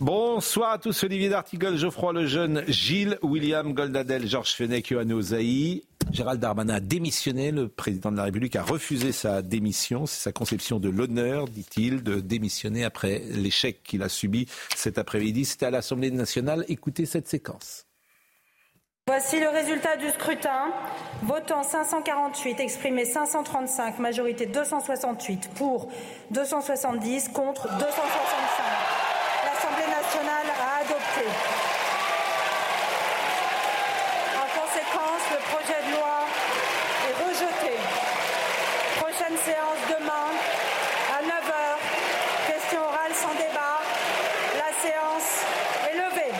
Bonsoir à tous, Olivier D'Artigol, Geoffroy Lejeune, Gilles, William Goldadel, Georges Fenech, Yohann Ozaï. Gérald Darmanin a démissionné, le président de la République a refusé sa démission. C'est sa conception de l'honneur, dit-il, de démissionner après l'échec qu'il a subi cet après-midi. C'était à l'Assemblée nationale. Écoutez cette séquence. Voici le résultat du scrutin. Votant 548, exprimé 535, majorité 268, pour 270, contre 265. Nationale a adopté. En conséquence, le projet de loi est rejeté. Prochaine séance demain à 9h. Question orale sans débat. La séance est levée.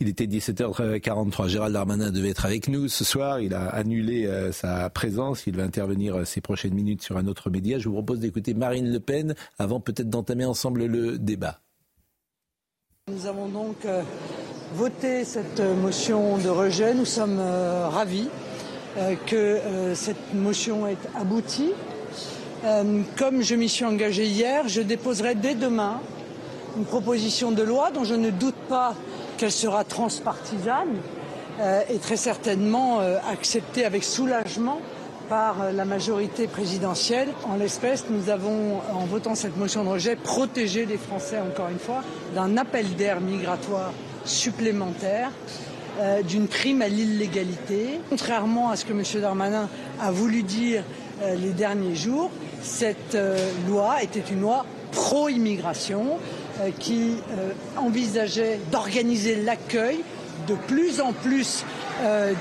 Il était 17h43. Gérald Darmanin devait être avec nous ce soir. Il a annulé euh, sa présence. Il va intervenir euh, ces prochaines minutes sur un autre média. Je vous propose d'écouter Marine Le Pen avant peut-être d'entamer ensemble le débat. Nous avons donc euh, voté cette euh, motion de rejet. Nous sommes euh, ravis que cette motion ait abouti. Comme je m'y suis engagé hier, je déposerai dès demain une proposition de loi dont je ne doute pas qu'elle sera transpartisane et très certainement acceptée avec soulagement par la majorité présidentielle. En l'espèce, nous avons, en votant cette motion de rejet, protégé les Français, encore une fois, d'un appel d'air migratoire supplémentaire, euh, d'une prime à l'illégalité. Contrairement à ce que M. Darmanin a voulu dire euh, les derniers jours, cette euh, loi était une loi pro-immigration qui envisageait d'organiser l'accueil de plus en plus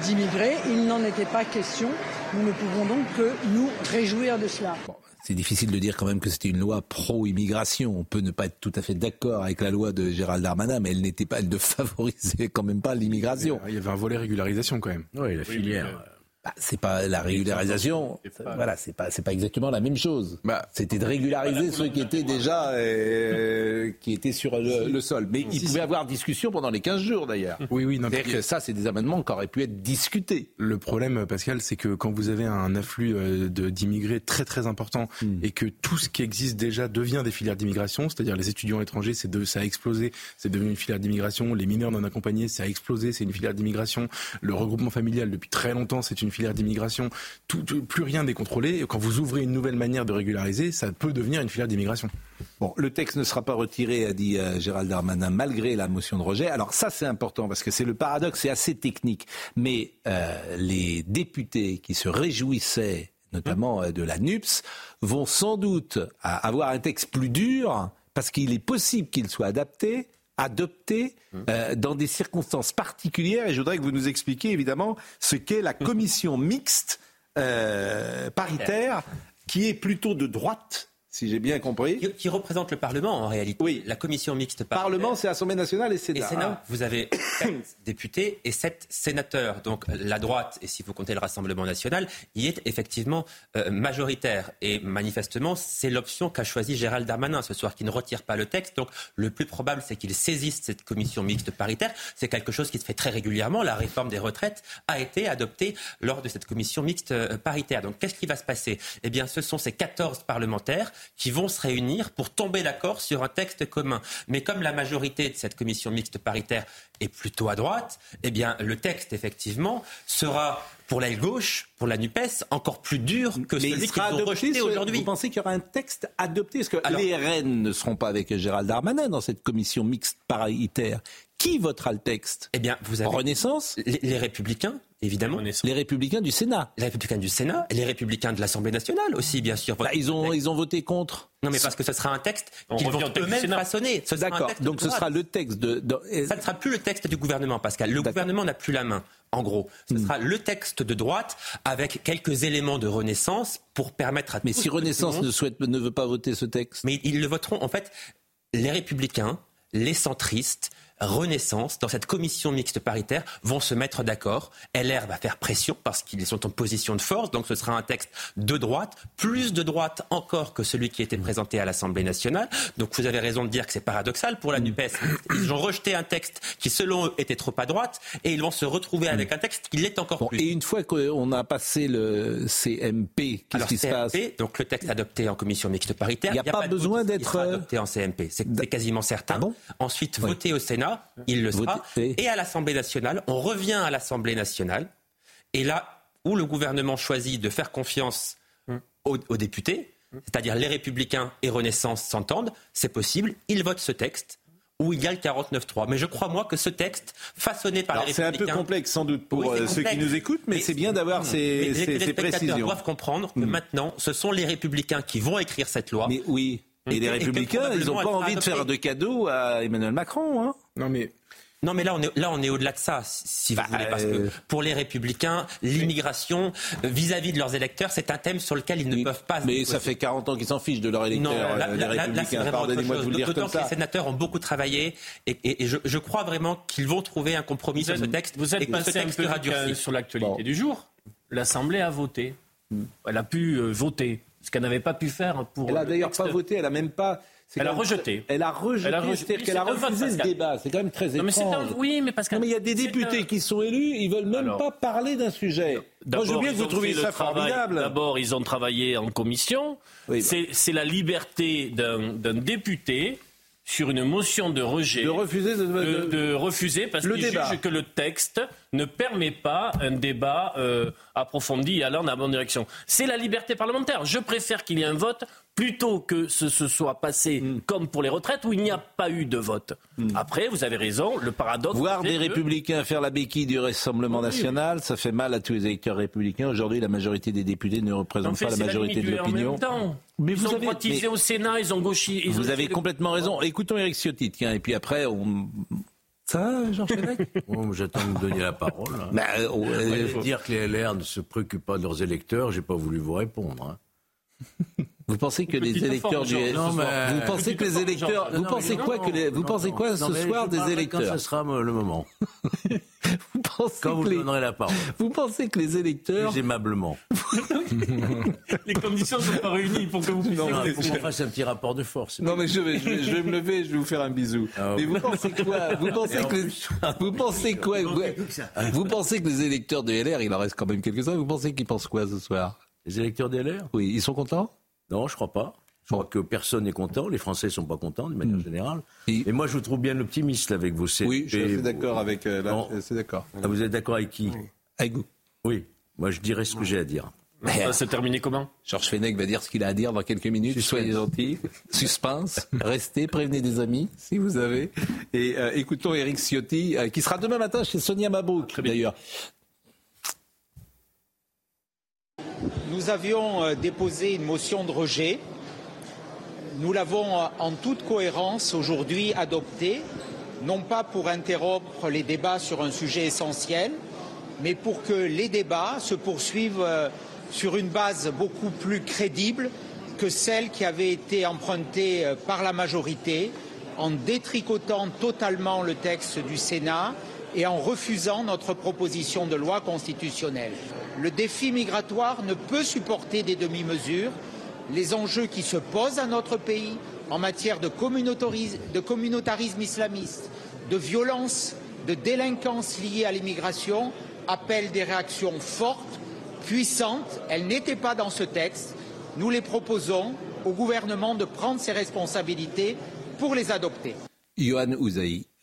d'immigrés. Il n'en était pas question. Nous ne pouvons donc que nous réjouir de cela. C'est difficile de dire quand même que c'était une loi pro-immigration. On peut ne pas être tout à fait d'accord avec la loi de Gérald Darmanin, mais elle n'était pas, elle ne favorisait quand même pas l'immigration. Il y avait un volet régularisation quand même. Oui, la filière. Bah, c'est pas la régularisation. Voilà, c'est pas c'est pas exactement la même chose. Bah, C'était de régulariser ceux qui étaient déjà euh, qui étaient sur le, le sol. Mais il pouvait y avoir discussion pendant les 15 jours d'ailleurs. Oui, oui, non, C'est-à-dire que ça, c'est des amendements qui auraient pu être discutés. Le problème, Pascal, c'est que quand vous avez un afflux euh, d'immigrés très très important Hmm. et que tout ce qui existe déjà devient des filières d'immigration, c'est-à-dire les étudiants étrangers, c'est de, ça a explosé, c'est devenu une filière d'immigration. Les mineurs non accompagnés, ça a explosé, c'est une filière d'immigration. Le regroupement familial, depuis très longtemps, c'est une filière d'immigration. Plus rien n'est contrôlé. Quand vous ouvrez une nouvelle manière de régulariser, ça peut devenir une filière d'immigration. Bon, le texte ne sera pas retiré, a dit euh, Gérald Darmanin, malgré la motion de rejet. Alors ça, c'est important parce que c'est le paradoxe, c'est assez technique. Mais euh, les députés qui se réjouissaient, notamment euh, de la NUPS, vont sans doute avoir un texte plus dur parce qu'il est possible qu'il soit adapté adopté euh, dans des circonstances particulières. Et je voudrais que vous nous expliquiez évidemment ce qu'est la commission mixte euh, paritaire. qui est plutôt de droite si j'ai bien compris. Qui, qui représente le Parlement en réalité. Oui. La commission mixte paritaire. Parlement, c'est Assemblée nationale et Sénat. Et Sénat, vous avez 7 députés et 7 sénateurs. Donc la droite, et si vous comptez le Rassemblement national, y est effectivement euh, majoritaire. Et manifestement, c'est l'option qu'a choisi Gérald Darmanin ce soir, qui ne retire pas le texte. Donc le plus probable, c'est qu'il saisisse cette commission mixte paritaire. C'est quelque chose qui se fait très régulièrement. La réforme des retraites a été adoptée lors de cette commission mixte euh, paritaire. Donc qu'est-ce qui va se passer? Eh bien, ce sont ces 14 parlementaires qui vont se réunir pour tomber d'accord sur un texte commun. Mais comme la majorité de cette commission mixte paritaire est plutôt à droite, eh bien, le texte, effectivement, sera pour l'aile gauche, pour la NUPES, encore plus dur que Mais celui il qu'ils ont rejeté aujourd'hui. Vous pensez qu'il y aura un texte adopté? Parce que Alors- les RN ne seront pas avec Gérald Darmanin dans cette commission mixte paritaire? Qui votera le texte? Eh bien, vous avez Renaissance? Les, les républicains, évidemment. Les républicains du Sénat Les républicains du Sénat, les républicains de l'Assemblée nationale aussi, bien sûr. Bah, ils, ont, ils ont voté contre. Non, mais parce que ce sera un texte qu'ils vont eux-mêmes façonner. D'accord, donc ce sera le texte de... de- Ça ne sera plus le texte du gouvernement, Pascal. Le gouvernement n'a plus la main, en gros. Ce Hmm. sera le texte de droite avec quelques éléments de Renaissance pour permettre à Mais si Renaissance monde- ne, souhaite, ne veut pas voter ce texte Mais ils le voteront, en fait, les républicains, les centristes, Renaissance, dans cette commission mixte paritaire, vont se mettre d'accord. LR va faire pression parce qu'ils sont en position de force, donc ce sera un texte de droite, plus de droite encore que celui qui était présenté à l'Assemblée nationale. Donc vous avez raison de dire que c'est paradoxal pour la mm. NUPES. Ils ont rejeté un texte qui, selon eux, était trop à droite et ils vont se retrouver avec un texte qui l'est encore plus. Et une fois qu'on a passé le CMP, qu'est-ce qui se passe? Donc le texte adopté en commission mixte paritaire, il n'y a, pas, besoin d'être euh, adopté en CMP. C'est quasiment certain. Ah Ensuite, voté au Sénat, il le sera. Et à l'Assemblée nationale, on revient à l'Assemblée nationale. Et là où le gouvernement choisit de faire confiance hum. aux, députés, c'est-à-dire les Républicains et Renaissance s'entendent, c'est possible. Ils votent ce texte où il y a le 49-3. Mais je crois, moi, que ce texte, façonné par les Républicains... C'est un peu complexe, sans doute, pour euh, ceux qui nous écoutent, mais, c'est bien d'avoir ces, ces, les précisions. doivent comprendre que maintenant, ce sont les Républicains qui vont écrire cette loi. Mais oui. Et les Républicains, ils n'ont pas envie de faire de cadeaux à Emmanuel Macron. Hein non, mais non, mais là, on est, là, on est au-delà de ça, si vous bah, voulez, parce que euh, pour les Républicains, l'immigration euh, vis-à-vis de leurs électeurs, c'est un thème sur lequel ils ne peuvent pas. Mais ça fait 40 ans qu'ils s'en fichent de leurs électeurs, non, là, les Républicains. Pardonnez-moi de vous le dire comme ça. Que les sénateurs ont beaucoup travaillé, et, je, je, crois vraiment qu'ils vont trouver un compromis sur ce texte. Vous êtes passé un peu sur l'actualité du jour. L'Assemblée a voté. Elle a pu euh, voter, ce qu'elle n'avait pas pu faire pour. Elle a d'ailleurs pas voté. Elle a même pas elle a rejeté. Elle a rejeté. C'est-à-dire qu'elle a refusé ce débat. C'est quand même très étrange. Mais oui, mais parce il y a des députés qui sont élus, ils veulent même pas parler d'un sujet. Moi, je veux bien que vous trouviez ça formidable. D'abord, ils ont travaillé en commission. C'est la liberté d'un député sur une motion de rejet. De refuser de, refuser parce qu'il juge que le texte ne permet pas un débat euh, approfondi et allant dans la bonne direction. C'est la liberté parlementaire. Je préfère qu'il y ait un vote plutôt que ce se soit passé mm. comme pour les retraites où il n'y a pas eu de vote. Mm. Après, vous avez raison, le paradoxe. Voir des républicains faire la béquille du Rassemblement national, ça fait mal à tous les électeurs républicains. Aujourd'hui, la majorité des députés ne représentent pas la majorité de l'opinion. Mais ils vous ont avez, au Sénat, ils ont gauchi. vous avez complètement raison. Écoutons Eric Ciotti, tiens, et puis après, on, ça, Jean Fenech J'attends de me donner la parole. Hein. Bah, euh, dire que les LR ne se préoccupent pas de leurs électeurs, j'ai pas voulu vous répondre. Hein. Vous pensez que les électeurs du vous pensez que les électeurs vous pensez quoi que vous pensez quoi ce soir des électeurs Quand ce sera le moment. vous pensez quand vous donnerez la parole. Vous pensez que les électeurs plus aimablement. les conditions ne sont pas réunies pour que vous puissiez. Non, qu'on fasse un petit rapport de force. Non mais je vais, je vais, me lever, je vais vous faire un bisou. Ah, mais vous pensez quoi Vous pensez que vous pensez quoi Vous pensez que les électeurs de LR, il en reste quand même quelques-uns. Vous pensez qu'ils pensent quoi ce soir? Les électeurs de LR Oui, ils sont contents? Non, je crois pas. Je crois que personne n'est content. Les Français ne sont pas contents de manière hmm. générale. Et, moi, je vous trouve bien optimiste avec vos Oui, je suis d'accord avec. Euh, d'accord. Ah, vous êtes d'accord avec qui Avec vous. Oui. Moi, je dirais ce que j'ai à dire. Ça s'est terminé comment? Georges Fenech va dire ce qu'il a à dire dans quelques minutes. Soyez gentils. Suspense. Restez, prévenez des amis, si vous avez. Et euh, écoutons Eric Ciotti, euh, qui sera demain matin chez Sonia Mabrouk, d'ailleurs. Nous avions euh, déposé une motion de rejet. Nous l'avons euh, en toute cohérence aujourd'hui adoptée, non pas pour interrompre les débats sur un sujet essentiel, mais pour que les débats se poursuivent euh, sur une base beaucoup plus crédible que celle qui avait été empruntée par la majorité, en détricotant totalement le texte du Sénat et en refusant notre proposition de loi constitutionnelle. Le défi migratoire ne peut supporter des demi-mesures. Les enjeux qui se posent à notre pays en matière de communautarisme, islamiste, de violence, de délinquance liée à l'immigration appellent des réactions fortes, puissantes. Elles n'étaient pas dans ce texte. Nous les proposons au gouvernement de prendre ses responsabilités pour les adopter.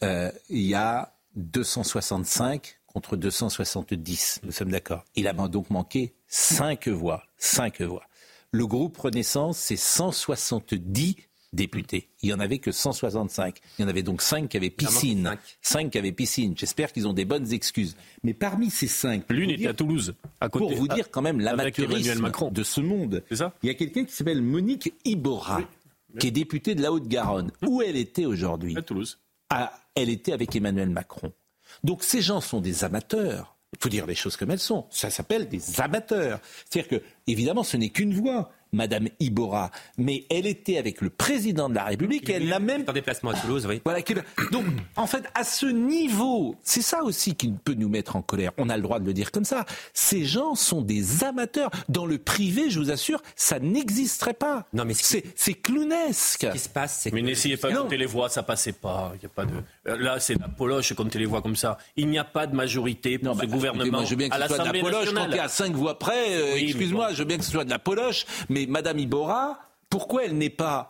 Euh, il y a 265 contre 270. Nous sommes d'accord. Il a donc manqué 5 voix. 5 voix. Le groupe Renaissance, c'est 170 députés. Il n'y en avait que 165. Il y en avait donc 5 qui avaient piscine. 5 qui avaient piscine. J'espère qu'ils ont des bonnes excuses. Mais parmi ces 5... L'une était à Toulouse. À côté, pour vous dire quand même l'amateurisme de ce monde. Ça il y a quelqu'un qui s'appelle Monique Ibora, qui est députée de la Haute-Garonne. Où elle était aujourd'hui À Toulouse. Ah, elle était avec Emmanuel Macron. Donc ces gens sont des amateurs. Il faut dire les choses comme elles sont. Ça s'appelle des amateurs. C'est-à-dire que, évidemment, ce n'est qu'une voix. Madame Ibora, mais elle était avec le président de la République et elle n'a même... En déplacement à Toulouse, oui. Voilà, donc, en fait, à ce niveau, c'est ça aussi qui peut nous mettre en colère. On a le droit de le dire comme ça. Ces gens sont des amateurs. Dans le privé, je vous assure, ça n'existerait pas. Non, mais c'est clownesque. Ce qui se passe, c'est Mais n'essayez pas de compter les voix, ça passait pas. Il y a pas de... Là, c'est la poloche compter les voix comme ça. Il n'y a pas de majorité pour ce bah, gouvernement moi, je veux bien que ce soit de la poloche. Quand il y a cinq voix près, euh, excuse-moi, je veux bien que ce soit de la poloche, mais Madame Ibora, pourquoi elle n'est pas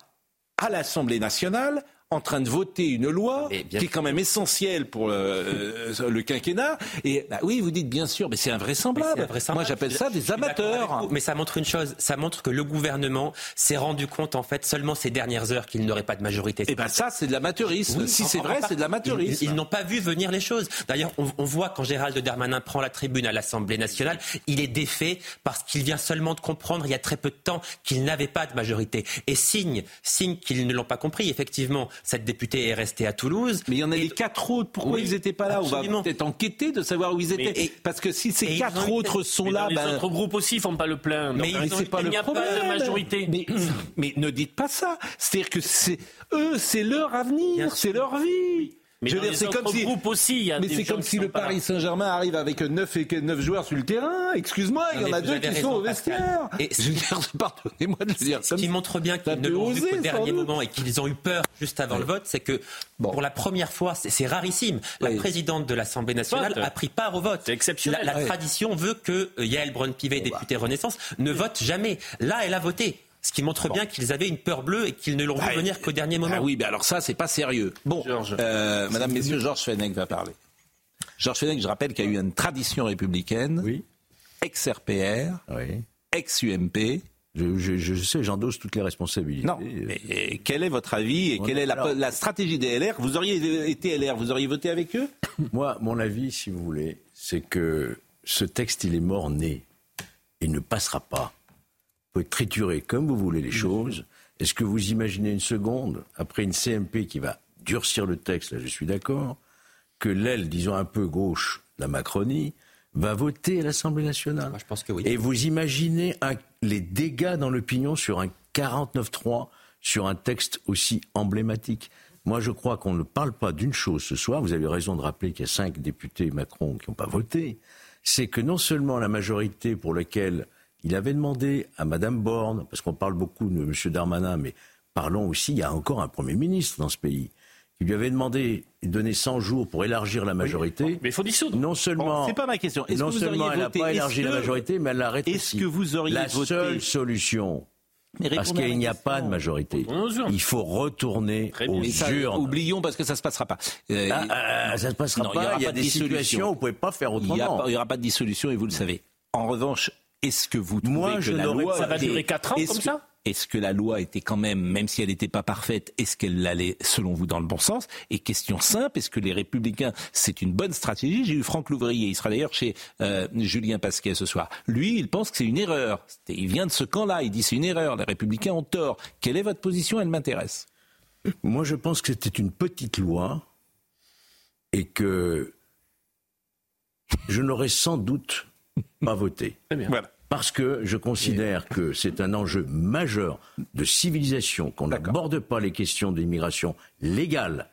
à l'Assemblée nationale en train de voter une loi qui est quand même essentielle pour le, euh, le quinquennat. Et bah oui, vous dites bien sûr, mais c'est invraisemblable. Moi, j'appelle ça des amateurs. Mais ça montre une chose, ça montre que le gouvernement s'est rendu compte en fait seulement ces dernières heures qu'il n'aurait pas de majorité. Et eh ben ça, c'est de l'amateurisme. si c'est vrai, c'est de l'amateurisme. Ils, n'ont pas vu venir les choses. D'ailleurs, on, on, voit quand Gérald Darmanin prend la tribune à l'Assemblée nationale, il est défait parce qu'il vient seulement de comprendre il y a très peu de temps qu'il n'avait pas de majorité. Et signe, signe qu'ils ne l'ont pas compris. Effectivement, cette députée est restée à Toulouse. Mais il y en a les quatre autres. Pourquoi ils n'étaient pas là? On va peut-être enquêter de savoir où ils étaient. Parce que si ces quatre autres sont là, les ben... autres groupes aussi font pas le plein. Mais il n'y a pas de majorité. Mais, ne dites pas ça. C'est-à-dire que c'est eux, c'est leur avenir, c'est leur vie. Mais c'est comme si aussi, mais c'est comme si le Paris Saint-Germain arrive avec 9 et 9 joueurs sur le terrain. Excuse-moi, il y en a deux qui sont au vestiaire. Et je pardonnez-moi de le dire. Ce qui montre bien qu'ils ne l'ont vu qu'au dernier moment et qu'ils ont eu peur juste avant le vote, c'est que pour la première fois, c'est rarissime. La présidente de l'Assemblée nationale a pris part au vote. C'est exceptionnel. La, tradition veut que euh, Yael Braun-Pivet, députée bah. Renaissance, ne vote jamais. Là, elle a voté. Ce qui montre bien qu'ils avaient une peur bleue et qu'ils ne l'ont vu bah, venir qu'au dernier moment. Ah oui, mais alors ça, c'est pas sérieux. Bon, euh, Madame, Messieurs, Georges Fenech va parler. Georges Fenech, je rappelle qu'il y a eu une tradition républicaine, oui. ex-RPR, ex-UMP. Je, sais, j'endosse toutes les responsabilités. Non, mais quel est votre avis et quelle est la, stratégie des LR Vous auriez été LR, vous auriez voté avec eux? Moi, mon avis, si vous voulez, c'est que ce texte, il est mort-né. Il ne passera pas pouvez triturer comme vous voulez les choses. Est-ce que vous imaginez une seconde, après une CMP qui va durcir le texte, là je suis d'accord, que l'aile, disons un peu gauche, la Macronie, va voter à l'Assemblée nationale je pense que oui. Et vous imaginez les dégâts dans l'opinion sur un 49-3, sur un texte aussi emblématique moi, je crois qu'on ne parle pas d'une chose ce soir. Vous avez raison de rappeler qu'il y a cinq députés Macron qui n'ont pas voté. C'est que non seulement la majorité pour laquelle il avait demandé à Madame Borne, parce qu'on parle beaucoup de M. Darmanin, mais parlons aussi, il y a encore un Premier ministre dans ce pays, qui lui avait demandé de donner 100 jours pour élargir la majorité. mais il faut dissoudre. Non seulement, c'est pas ma question. Non seulement elle n'a pas élargi la majorité, mais elle l'a rétréci. Est-ce que vous auriez la seule solution parce qu'il n'y a pas de majorité. Il faut retourner aux urnes. Oublions parce que ça ne se passera pas. Euh, ah, ah, ça ne se passera pas. Il y, a des situations où vous ne pouvez pas faire autrement. Il n'y aura pas de dissolution et vous le savez. En revanche, est-ce que vous trouvez Moi, que la loi ça va durer 4 ans comme ça est-ce que la loi était quand même, même si elle n'était pas parfaite, est-ce qu'elle allait, selon vous, dans le bon sens? Et question simple, est-ce que les Républicains, c'est une bonne stratégie? J'ai eu Franck Louvrier, il sera d'ailleurs chez euh, Julien Pasquet ce soir. Lui, il pense que c'est une erreur. Il vient de ce camp-là, il dit c'est une erreur, les Républicains ont tort. Quelle est votre position? Elle m'intéresse. Moi, je pense que c'était une petite loi et que je n'aurais sans doute pas voté. Parce que je considère que c'est un enjeu majeur de civilisation, qu'on n'aborde pas les questions d'immigration légale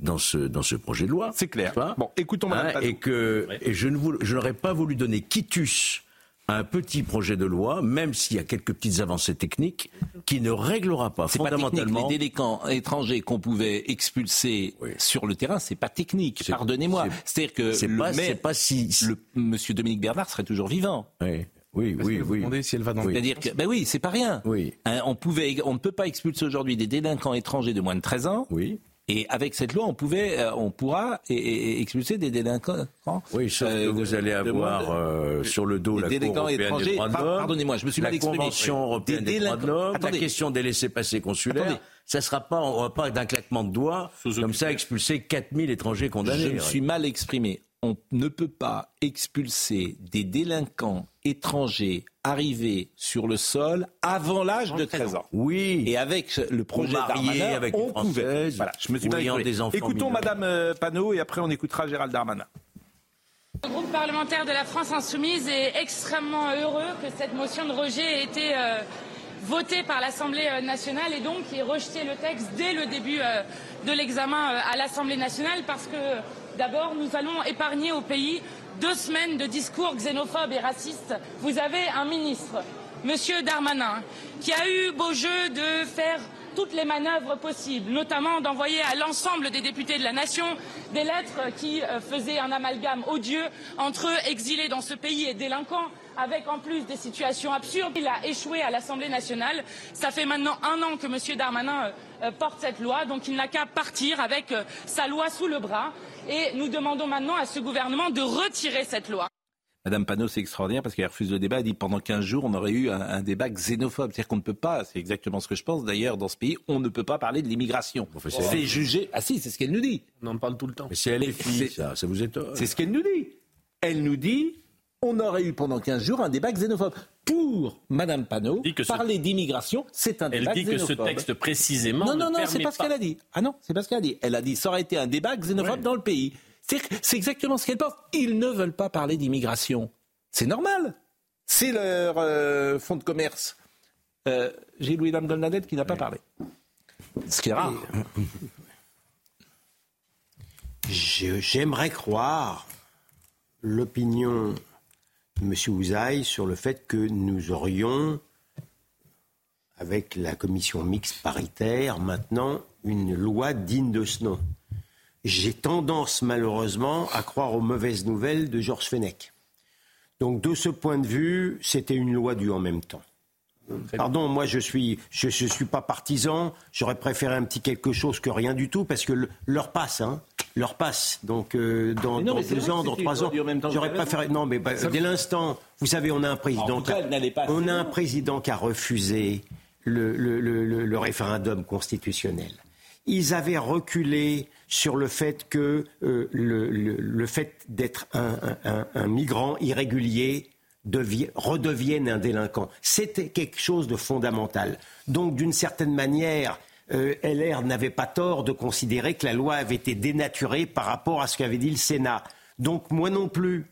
dans ce, dans ce projet de loi. C'est clair. Bon, écoutons hein, Et que et je n'aurais pas voulu donner quitus un petit projet de loi, même s'il y a quelques petites avancées techniques, qui ne réglera pas fondamentalement. Pas les délinquants étrangers qu'on pouvait expulser sur le terrain, c'est pas technique. Pardonnez-moi. C'est-à-dire que le pas, pas si, le Monsieur Dominique Bernard serait toujours vivant. Oui. Oui, oui, oui. si elle va dans C'est-à-dire que, ben oui, c'est pas rien. Oui. Hein, on pouvait, on ne peut pas expulser aujourd'hui des délinquants étrangers de moins de 13 ans. Oui. Et avec cette loi, on pouvait, euh, on pourra expulser des délinquants. Oui, sauf que euh, vous allez avoir euh, sur le dos la Cour européenne des droits de l'homme. Pardonnez-moi, je me suis mal exprimé. La Convention européenne des, droits de l'homme, la question des laissés-passer consulaires. Ça ne sera pas, on va pas d'un claquement de doigts, comme ça, expulser 4000 étrangers condamnés. Je me suis mal exprimé. On ne peut pas expulser des délinquants étrangers arrivés sur le sol avant l'âge de 13 ans. Oui. Et avec le projet Darmanin, avec on pouvait. Voilà, je me suis des enfants Écoutons Madame euh, Panot et après on écoutera Gérald Darmanin. Le groupe parlementaire de la France Insoumise est extrêmement heureux que cette motion de rejet ait été euh, voté par l'Assemblée nationale et donc qui ait rejeté le texte dès le début de l'examen à l'Assemblée nationale parce que d'abord nous allons épargner au pays deux semaines de discours xénophobes et racistes. Vous avez un ministre, Monsieur Darmanin, qui a eu beau jeu de faire toutes les manœuvres possibles, notamment d'envoyer à l'ensemble des députés de la nation des lettres qui euh, faisaient un amalgame odieux entre exilés dans ce pays et délinquants, avec en plus des situations absurdes. Il a échoué à l'Assemblée nationale. Ça fait maintenant un an que M. Darmanin euh, euh, porte cette loi, donc il n'a qu'à partir avec sa loi sous le bras. Et nous demandons maintenant à ce gouvernement de retirer cette loi. Madame Panot, c'est extraordinaire parce qu'elle refuse le débat. Elle dit pendant 15 jours, on aurait eu un, débat xénophobe. C'est-à-dire qu'on ne peut pas, c'est exactement ce que je pense d'ailleurs dans ce pays, on ne peut pas parler de l'immigration. c'est jugé. Ah si, c'est ce qu'elle nous dit. On en parle tout le temps. Mais c'est elle est ça, ça vous étonne. C'est ce qu'elle nous dit. Elle nous dit, on aurait eu pendant 15 jours un débat xénophobe. Pour Madame Panot, parler d'immigration, c'est un débat xénophobe. Elle dit que ce texte précisément. Non, non, non, c'est pas ce qu'elle a dit. Ah non, c'est pas ce qu'elle a dit. Elle a dit, ça aurait été un débat xénophobe dans le pays. C'est exactement ce qu'elle pense. Ils ne veulent pas parler d'immigration. C'est normal. C'est leur euh, fonds de commerce. Euh, J'ai Louis Dame Golnadette qui n'a pas parlé. Ce qui est rare. J'aimerais croire l'opinion de M. Ouzaï sur le fait que nous aurions, avec la commission mixte paritaire, maintenant une loi digne de ce nom. J'ai tendance malheureusement à croire aux mauvaises nouvelles de Georges Fenech. Donc de ce point de vue, c'était une loi du en même temps. Pardon, moi je suis je, suis pas partisan. J'aurais préféré un petit quelque chose que rien du tout parce que l'heure passe, hein. L'heure passe. Donc euh, dans, deux ans, dans trois ans, j'aurais préféré. Non, mais bah, dès l'instant, vous savez, on a un président. qui a, on a un président qui a refusé le, le, le référendum constitutionnel. Ils avaient reculé sur le fait que euh, le, fait d'être un, migrant irrégulier redevienne un délinquant. C'était quelque chose de fondamental. Donc, d'une certaine manière, euh, LR n'avait pas tort de considérer que la loi avait été dénaturée par rapport à ce qu'avait dit le Sénat. Donc, moi non plus,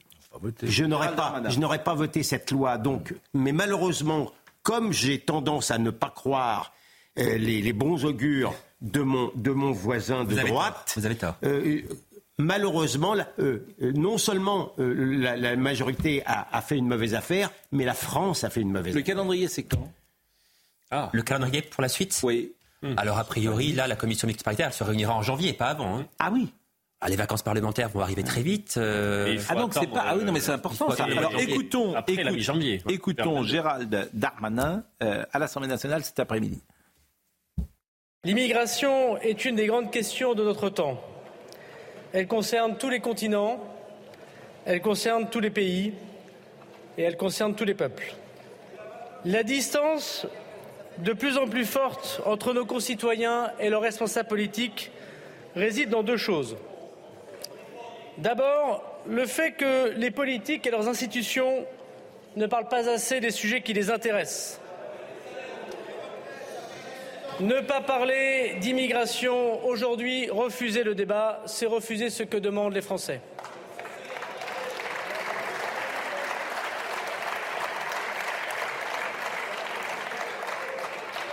je n'aurais pas, pas voté cette loi. Donc, mais malheureusement, comme j'ai tendance à ne pas croire euh, les bons augures de mon, de mon voisin de droite. Vous avez tort. Euh, malheureusement, euh, non seulement euh, la, majorité a, fait une mauvaise affaire, mais la France a fait une mauvaise Le calendrier, c'est quand? Ah. Le calendrier pour la suite? Oui. Hmm. Alors, a priori, là, la commission mixte paritaire se réunira en janvier, pas avant. Hein. Ah oui ah, les vacances parlementaires vont arriver très vite. Ah donc c'est pas. Ah oui non mais c'est important. Ça. Alors écoutons, janvier, écoutons Gérald Darmanin à l'Assemblée nationale cet après-midi. L'immigration est une des grandes questions de notre temps. Elle concerne tous les continents, elle concerne tous les pays et elle concerne tous les peuples. La distance de plus en plus forte entre nos concitoyens et leurs responsables politiques réside dans deux choses. D'abord, le fait que les politiques et leurs institutions ne parlent pas assez des sujets qui les intéressent ne pas parler d'immigration aujourd'hui, refuser le débat, c'est refuser ce que demandent les Français.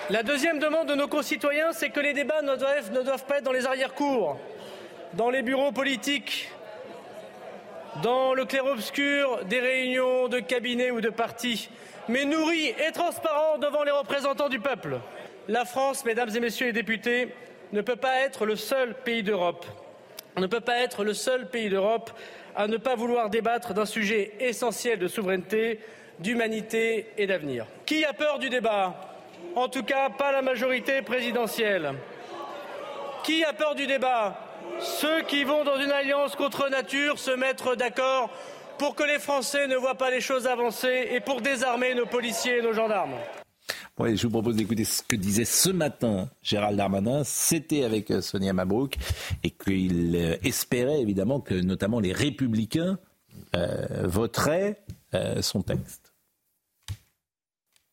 La deuxième demande de nos concitoyens, c'est que les débats ne doivent, pas être dans les arrière-cours, dans les bureaux politiques, dans le clair-obscur des réunions de cabinets ou de partis, mais nourris et transparents devant les représentants du peuple. La France, mesdames et messieurs les députés, ne peut pas être le seul pays d'Europe. ne peut pas être le seul pays d'Europe à ne pas vouloir débattre d'un sujet essentiel de souveraineté, d'humanité et d'avenir. Qui a peur du débat? En tout cas, pas la majorité présidentielle. Qui a peur du débat? Ceux qui vont dans une alliance contre nature se mettre d'accord pour que les Français ne voient pas les choses avancer et pour désarmer nos policiers et nos gendarmes je vous propose d'écouter ce que disait ce matin Gérald Darmanin. C'était avec euh, Sonia Mabrouk et qu'il euh, espérait évidemment que notamment les républicains euh, voteraient son texte.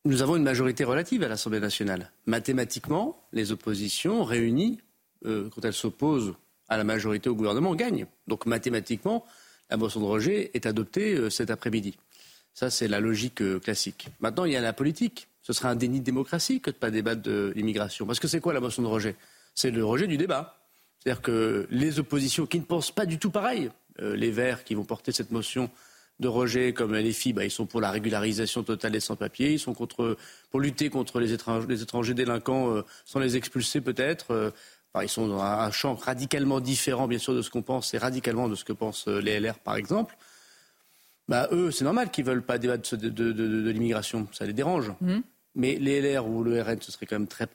Nous avons une majorité relative à l'Assemblée nationale. Mathématiquement, les oppositions réunies, quand elles s'opposent à la majorité au gouvernement, gagnent. Donc mathématiquement, la motion de rejet est adoptée cet après-midi. Ça, c'est la logique classique. Maintenant, il y a la politique Ce serait un déni de démocratie que de ne pas débattre de l'immigration. Parce que c'est quoi la motion de rejet? C'est le rejet du débat. C'est-à-dire que les oppositions qui ne pensent pas du tout pareil, euh, les Verts qui vont porter cette motion de rejet, comme les filles, bah, ils sont pour la régularisation totale des sans-papiers, ils sont contre, pour lutter contre les étrangers, les étrangers délinquants euh, sans les expulser peut-être. Euh, ils sont dans un champ radicalement différent, bien sûr, de ce qu'on pense et radicalement de ce que pensent les LR, par exemple. Bah, eux, c'est normal qu'ils ne veulent pas débattre de, de, l'immigration. Ça les dérange. Mmh. Mais les LR ou le RN, ce serait quand même très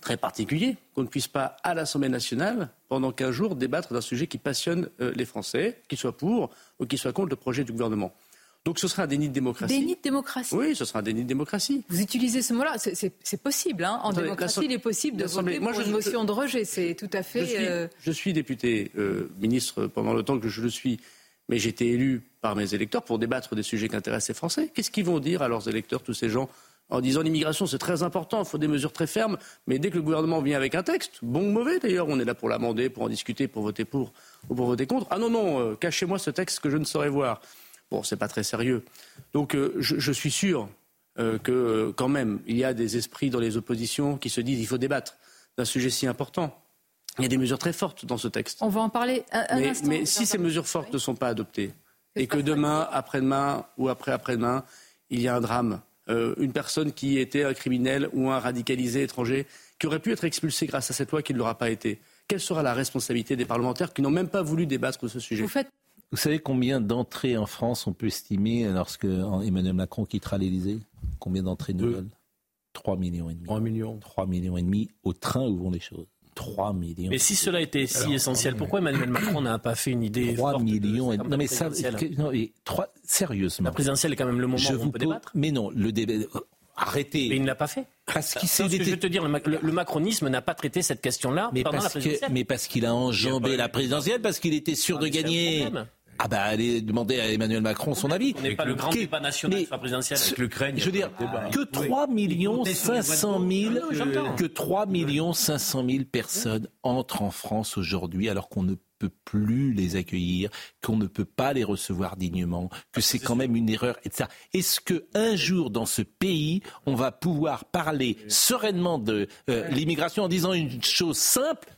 très particulier qu'on ne puisse pas, à l'Assemblée nationale, pendant 15 jours, débattre d'un sujet qui passionne euh, les Français, qu'ils soient pour ou qu'ils soient contre le projet du gouvernement. Donc ce sera un déni de démocratie. Déni de démocratie Oui, ce sera un déni de démocratie. Vous utilisez ce mot-là, c'est possible. Hein en démocratie, il est possible de voter pour une motion de rejet. C'est tout à fait... Je suis, euh, député, euh, ministre pendant le temps que je le suis, mais j'ai été élu par mes électeurs pour débattre des sujets qui intéressent les Français. Qu'est-ce qu'ils vont dire à leurs électeurs, tous ces gens en disant l'immigration c'est très important, il faut des mesures très fermes, mais dès que le gouvernement vient avec un texte, bon ou mauvais d'ailleurs, on est là pour l'amender, pour en discuter, pour voter pour ou pour voter contre. Ah non, non, euh, cachez-moi ce texte que je ne saurais voir. Bon, c'est pas très sérieux. Donc euh, je, suis sûr euh, que quand même, il y a des esprits dans les oppositions qui se disent qu'il faut débattre d'un sujet si important. Il y a des mesures très fortes dans ce texte. On va en parler un, mais, instant. Mais si ces mesures fortes ne sont pas adoptées, et que demain, après-demain ou après-après-demain, il y a un drame euh, une personne qui était un criminel ou un radicalisé étranger qui aurait pu être expulsé grâce à cette loi qui ne l'aura pas été. Quelle sera la responsabilité des parlementaires qui n'ont même pas voulu débattre de ce sujet Vous, savez combien d'entrées en France on peut estimer lorsque Emmanuel Macron quittera l'Élysée? Combien d'entrées nouvelles? 3 millions et demi. 3 millions. 3 millions et demi au train où vont les choses. 3 millions. Mais si cela était si essentiel, pourquoi Emmanuel Macron n'a pas fait une idée 3 millions et... Non mais ça, non, 3... sérieusement. La présidentielle est quand même le moment où on peut débattre. Mais non, le débat... Arrêtez. Mais il ne l'a pas fait. Parce qu'il s'est. Je veux te dire, le, macronisme n'a pas traité cette question-là pendant la présidentielle. mais parce qu'il a enjambé la présidentielle, parce qu'il était sûr ah, de gagner. Ah bah allez demander à Emmanuel Macron son avis. On n'est pas le grand débat national sur la présidentielle. Avec l'Ukraine. Je veux dire que 3 millions 500 000 que 3 millions 500 000 personnes entrent en France aujourd'hui alors qu'on ne peut plus les accueillir, qu'on ne peut pas les recevoir dignement, que c'est quand même une erreur, etc. Est-ce que un jour dans ce pays, on va pouvoir parler sereinement de euh, l'immigration en disant une chose simple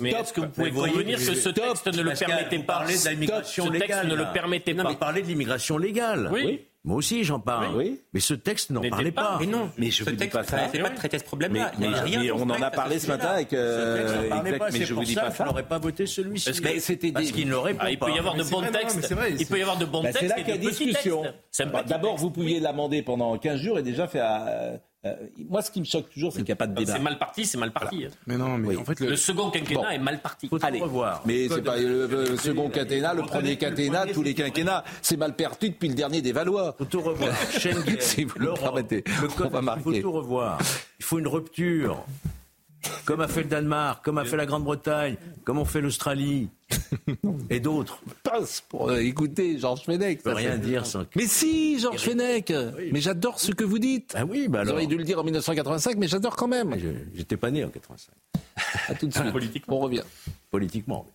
mais est-ce que vous pouvez convenir que ce texte ne le permettait pas de l'immigration légale. Ce texte ne le permettait non, pas. mais parler de l'immigration légale. Oui. Moi aussi, j'en parle. Oui. Mais ce texte n'en parlait pas. Mais non. Mais je ce texte dis pas ça. Pas de traiter ce problème-là. On en a parlé ce matin avec. Euh, pas, mais je vous dis pas ça. n'aurait pas voté celui-ci. Parce, qu'il ne l'aurait pas. Ah, il peut y avoir de bons textes. Il peut y avoir de bons textes. C'est là qu'il y a discussion. D'abord, vous pouviez l'amender pendant 15 jours et déjà faire euh, moi, ce qui me choque toujours, c'est qu'il n'y a pas de débat. C'est mal parti, c'est mal parti. Mais non, mais en fait, le, second quinquennat est mal parti. Faut Allez, revoir. Mais c'est pas le, second quinquennat, le premier quinquennat, tous les quinquennats, c'est mal parti depuis le dernier des Valois. Faut tout revoir. Schengen, si vous le permettez, le code, il faut tout revoir. Il faut une rupture comme a fait le Danemark, comme a fait la Grande-Bretagne, comme ont fait l'Australie et d'autres. Passe pour euh, écouter Georges Fenech. Je peux rien dire sans. Mais si, Georges Fenech. Mais j'adore ce que vous dites. Ah oui, bah alors. Vous auriez dû le dire en 1985, mais j'adore quand même. J'étais pas né en 85. À tout de suite. Politiquement. On revient. Politiquement.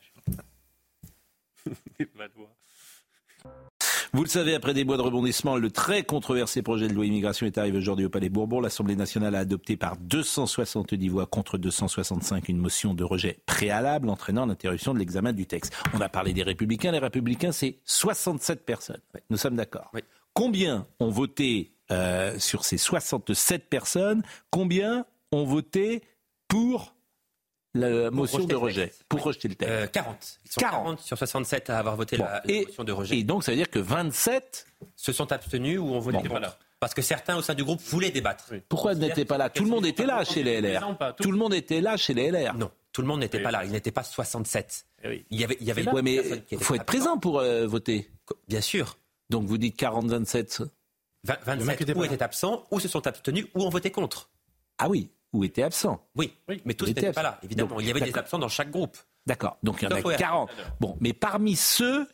Vous le savez, après des mois de rebondissement, le très controversé projet de loi immigration est arrivé aujourd'hui au Palais Bourbon. L'Assemblée nationale a adopté par 270 voix contre 265 une motion de rejet préalable entraînant l'interruption de l'examen du texte. On a parlé des républicains. Les républicains, c'est 67 personnes. Nous sommes d'accord. Combien ont voté euh, sur ces 67 personnes Combien ont voté pour la motion de rejet, pour rejeter le texte. 40. Euh, Ils sont 40. sur 67 à avoir voté la, motion de rejet. Et donc, ça veut dire que 27 se sont abstenus ou ont voté bon, Parce que certains au sein du groupe voulaient débattre. Pourquoi n'étaient pas là Tout le monde était là chez les LR. Tout le monde était là chez les LR. Non, tout le monde n'était pas là. Il n'était pas 67. Il y avait, il y avait mais il faut être présent pour euh, voter. Bien sûr. Donc vous dites 40-27 27 ou étaient absents, ou se sont abstenus, ou ont voté contre. Ah oui ou étaient absents. Oui, mais tous n'étaient pas là, évidemment. il y avait des absents dans chaque groupe. D'accord, donc il y en a 40. Bon, mais parmi ceux,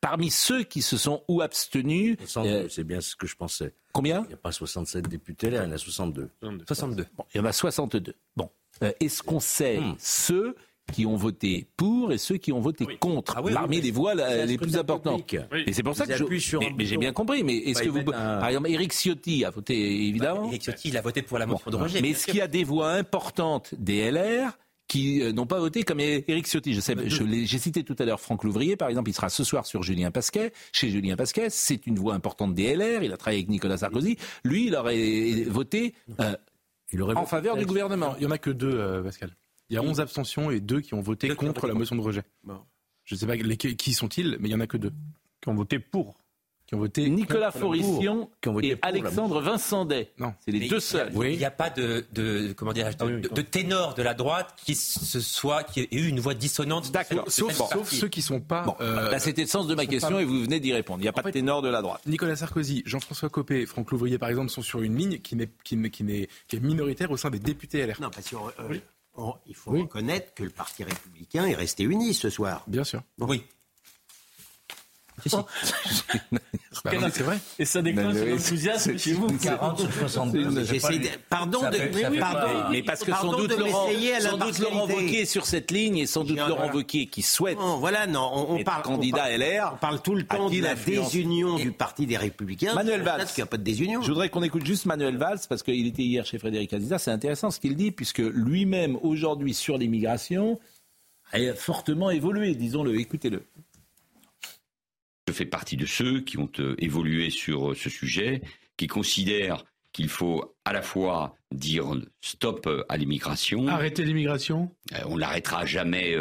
parmi ceux qui se sont ou abstenus... Euh, c'est bien ce que je pensais. Combien Il n'y a pas 67 députés là, il y en a 62. 62. Bon, il y en a 62. Bon, euh, est-ce qu'on sait hmm. ceux qui ont voté pour et ceux qui ont voté contre. Ah Parmi les voix les plus importantes. Et c'est pour ça que je. mais, j'ai bien compris. Mais est-ce que vous. Par exemple, Eric Ciotti a voté, évidemment. Eric Ciotti, il a voté pour la motion de rejet. Mais est-ce qu'il y a des voix importantes des LR qui euh, n'ont pas voté comme Éric Ciotti? Je sais, j'ai cité tout à l'heure Franck Louvrier, par exemple, il sera ce soir sur Julien Pasquet, chez Julien Pasquet. C'est une voix importante des LR. Il a travaillé avec Nicolas Sarkozy. Lui, il aurait voté euh, il aurait en faveur du gouvernement. Il n'y en a que deux, euh, Pascal. Il y a 11 abstentions et deux qui ont voté contre la motion de rejet. Je ne sais pas qui sont-ils, mais il n'y en a que deux. Qui ont voté pour qui ont voté Nicolas Forissian et Alexandre Vincendet. Non, c'est les deux seuls. Il n'y a pas de, de comment dire, ah de, ténor de la droite qui se soit qui ait eu une voix dissonante. D'accord. Sauf, ceux qui sont pas. Bon, euh, c'était le sens de ma question et vous venez d'y répondre. Il n'y a pas de ténor de la droite. Nicolas Sarkozy, Jean-François Copé, Franck Louvrier par exemple sont sur une ligne qui n'est qui, qui, qui est minoritaire au sein des députés LR. Non, parce qu'il euh, il faut reconnaître que le Parti républicain est resté uni ce soir. Bien sûr. Oui. Bah c'est vrai. Et ça déclenche l'enthousiasme chez vous. 40 sur 72. Pardon de, pardon, mais parce que sans doute Laurent, sans doute Laurent Wauquiez sur cette ligne et sans doute Laurent Wauquiez qui souhaite. voilà, non, on, parle candidat LR. On parle tout le temps de la désunion du Parti des Républicains. Manuel Valls. Parce qu'il n'y a pas de désunion. Je voudrais qu'on écoute juste Manuel Valls parce qu'il était hier chez Frédéric Aziza. C'est intéressant ce qu'il dit puisque lui-même aujourd'hui sur l'immigration a fortement évolué, disons-le. Écoutez-le. Je fais partie de ceux qui ont euh, évolué sur euh, ce sujet, qui considèrent qu'il faut à la fois dire stop euh, à l'immigration. Arrêter l'immigration? On l'arrêtera jamais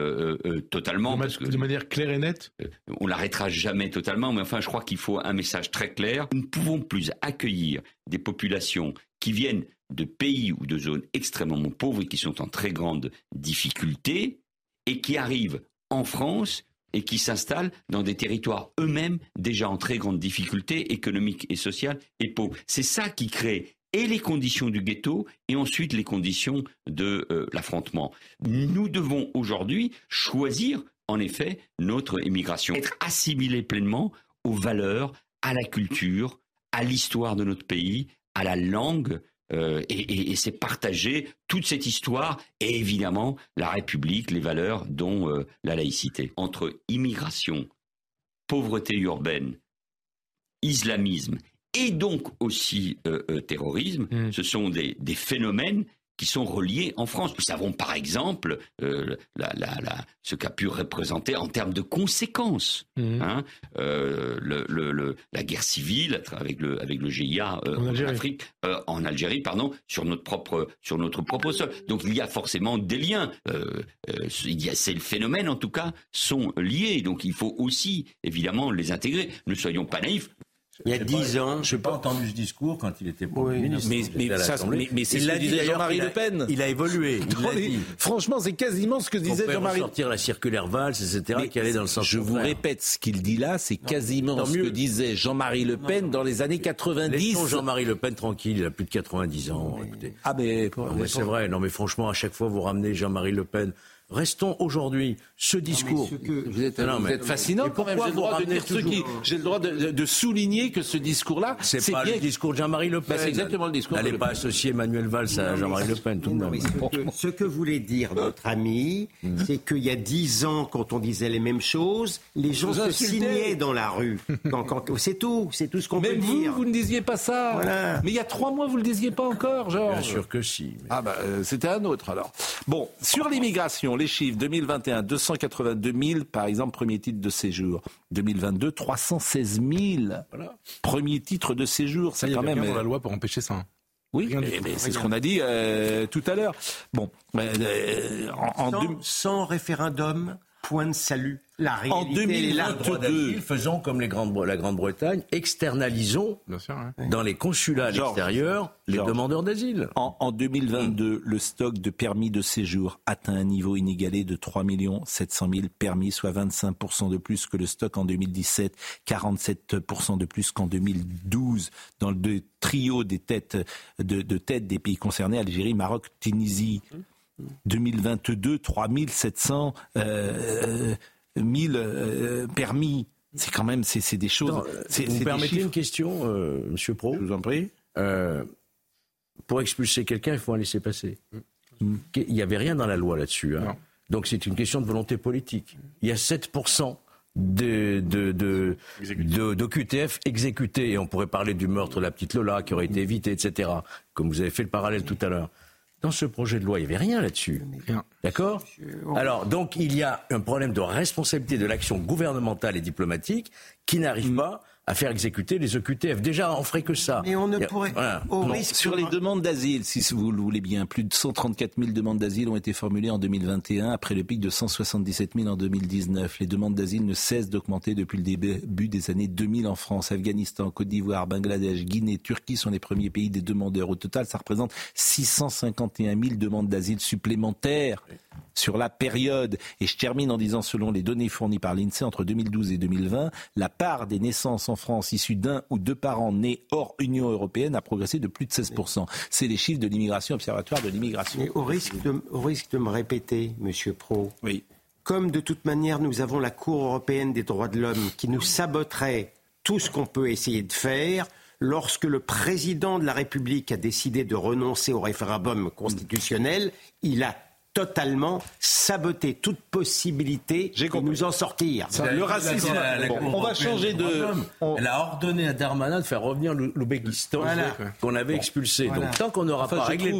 totalement. De, de, manière claire et nette? On l'arrêtera jamais totalement, mais enfin je crois qu'il faut un message très clair. Nous ne pouvons plus accueillir des populations qui viennent de pays ou de zones extrêmement pauvres et qui sont en très grande difficulté et qui arrivent en France et qui s'installent dans des territoires eux-mêmes déjà en très grande difficulté économique et sociale et pauvres. C'est ça qui crée et les conditions du ghetto et ensuite les conditions de euh, l'affrontement. Nous devons aujourd'hui choisir en effet notre immigration, être assimilés pleinement aux valeurs, à la culture, à l'histoire de notre pays, à la langue euh, et, c'est partager toute cette histoire et évidemment la République, les valeurs dont euh, la laïcité. Entre immigration, pauvreté urbaine, islamisme et donc aussi euh, terrorisme, mmh. ce sont des phénomènes qui sont reliés en France. Nous savons par exemple euh, la, la, la, ce qu'a pu représenter en termes de conséquences mmh. hein, euh, le, le, la guerre civile avec le, avec le GIA euh, en, Algérie. Afrique, en Algérie, pardon, sur notre propre sur notre propre sol. Donc il y a forcément des liens. Il y a ces phénomènes en tout cas sont liés. Donc il faut aussi évidemment les intégrer. Ne soyons pas naïfs. Il y a dix ans. Je n'ai pas entendu ce discours quand il était Premier ministre. Mais, mais, c'est ce que disait Jean-Marie Le Pen. Il a évolué. Franchement, c'est quasiment ce que disait Jean-Marie. sortir la circulaire Valls, etc., qui allait dans le sens. Je vous répète, ce qu'il dit là, c'est quasiment ce que disait Jean-Marie Le Pen dans les années 90. Jean-Marie Le Pen tranquille, il a plus de 90 ans. Écoutez. Ah, mais, mais c'est vrai. Non, mais franchement, à chaque fois, vous ramenez Jean-Marie LePen. Restons aujourd'hui ce discours. vous êtes, fascinant. Pourquoi J'ai le droit, de, le droit de, souligner que ce discours-là, c'est pas le discours de Jean-Marie Le Pen. c'est exactement le discours. N'allez pas associer Emmanuel Valls à Jean-Marie Le Pen. Tout ce, que, voulait dire notre ami, mhm. c'est qu'il y a dix ans, quand on disait les mêmes choses, les gens se signaient dans la rue. c'est tout, c'est tout ce qu'on peut dire. Même vous, vous ne disiez pas ça. Mais il y a trois mois, vous le disiez pas encore, genre. Bien sûr que si. Ah bah, euh, c'était un autre alors. Bon, sur l'immigration les chiffres. 2021, 282 000, par exemple, premier titre de séjour. 2022, 316 000. Voilà. Premier titre de séjour. C'est quand même. dans la loi pour empêcher ça. Hein. Oui, mais, c'est ce qu'on a dit euh, tout à l'heure. Bon, euh, en, sans référendum, point de salut. La réalité en 2022, faisons comme les grandes, la Grande-Bretagne, externalisons dans les consulats à l'extérieur les demandeurs d'asile. En, 2022, le stock de permis de séjour atteint un niveau inégalé de 3 700 000 permis, soit 25% de plus que le stock en 2017, 47% de plus qu'en 2012. Dans le trio des têtes de, de tête des pays concernés, Algérie, Maroc, Tunisie. 2022, 3700 euh, 1000 euh, permis. C'est quand même, c'est des choses. vous permettez une question, euh, Monsieur Pro Je vous en prie. Euh, pour expulser quelqu'un, il faut un laisser passer. Mm. Il n'y avait rien dans la loi là-dessus. Hein. Donc c'est une question de volonté politique. Il y a 7% de, de, de, d'OQTF exécutés. Et on pourrait parler du meurtre de la petite Lola qui aurait été évité, etc. Comme vous avez fait le parallèle tout à l'heure. Dans ce projet de loi, il n'y avait rien là-dessus. D'accord Alors, donc, il y a un problème de responsabilité de l'action gouvernementale et diplomatique qui n'arrive pas à faire exécuter les EQTF. Déjà, on ferait que ça. Mais on ne pourrait. Sur les demandes d'asile, si vous le voulez bien, plus de 134 000 demandes d'asile ont été formulées en 2021, après le pic de 177 000 en 2019. Les demandes d'asile ne cessent d'augmenter depuis le début des années 2000 en France. Afghanistan, Côte d'Ivoire, Bangladesh, Guinée, Turquie sont les premiers pays des demandeurs. Au total, ça représente 651 000 demandes d'asile supplémentaires sur la période. Et je termine en disant, selon les données fournies par l'INSEE entre 2012 et 2020, la part des naissances en France issues d'un ou deux parents nés hors Union européenne a progressé de plus de 16%. C'est les chiffres de l'immigration observatoire de l'immigration. Au risque, de, au risque de me répéter, Monsieur Pro, oui. comme de toute manière nous avons la Cour européenne des droits de l'homme qui nous saboterait tout ce qu'on peut essayer de faire, lorsque le président de la République a décidé de renoncer au référendum constitutionnel, il a totalement saboter toute possibilité de nous en sortir. le racisme. on va changer de. Elle a ordonné à Darmanin de faire revenir l'Ouzbékistan qu'on avait expulsé. Donc tant qu'on n'aura pas réglé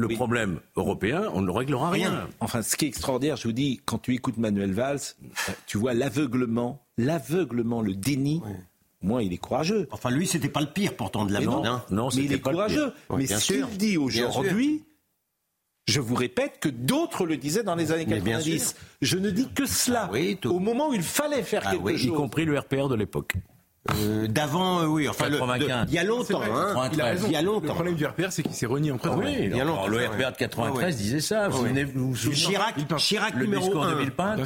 le problème européen, on ne réglera rien. Enfin, ce qui est extraordinaire, je vous dis, quand tu écoutes Manuel Valls, tu vois l'aveuglement, l'aveuglement, le déni. Moi, il est courageux. Enfin, lui, c'était pas le pire pourtant de la Non, non, mais il est courageux. mais ce qu'il dit aujourd'hui, je vous répète que d'autres le disaient dans les années 90. Je ne dis que cela. Ah Au moment où il fallait faire ah quelque chose. Y compris le RPR de l'époque. Euh, d'avant, euh, oui, enfin, le, il y a longtemps, hein, il, a il, y a longtemps. Le problème du RPR, c'est qu'il s'est renié en présent. Ah oui, il y a longtemps. le RPR de 93 disait ça. Vous, venez, vous, vous Chirac, Chirac le numéro 1. de Villepinte,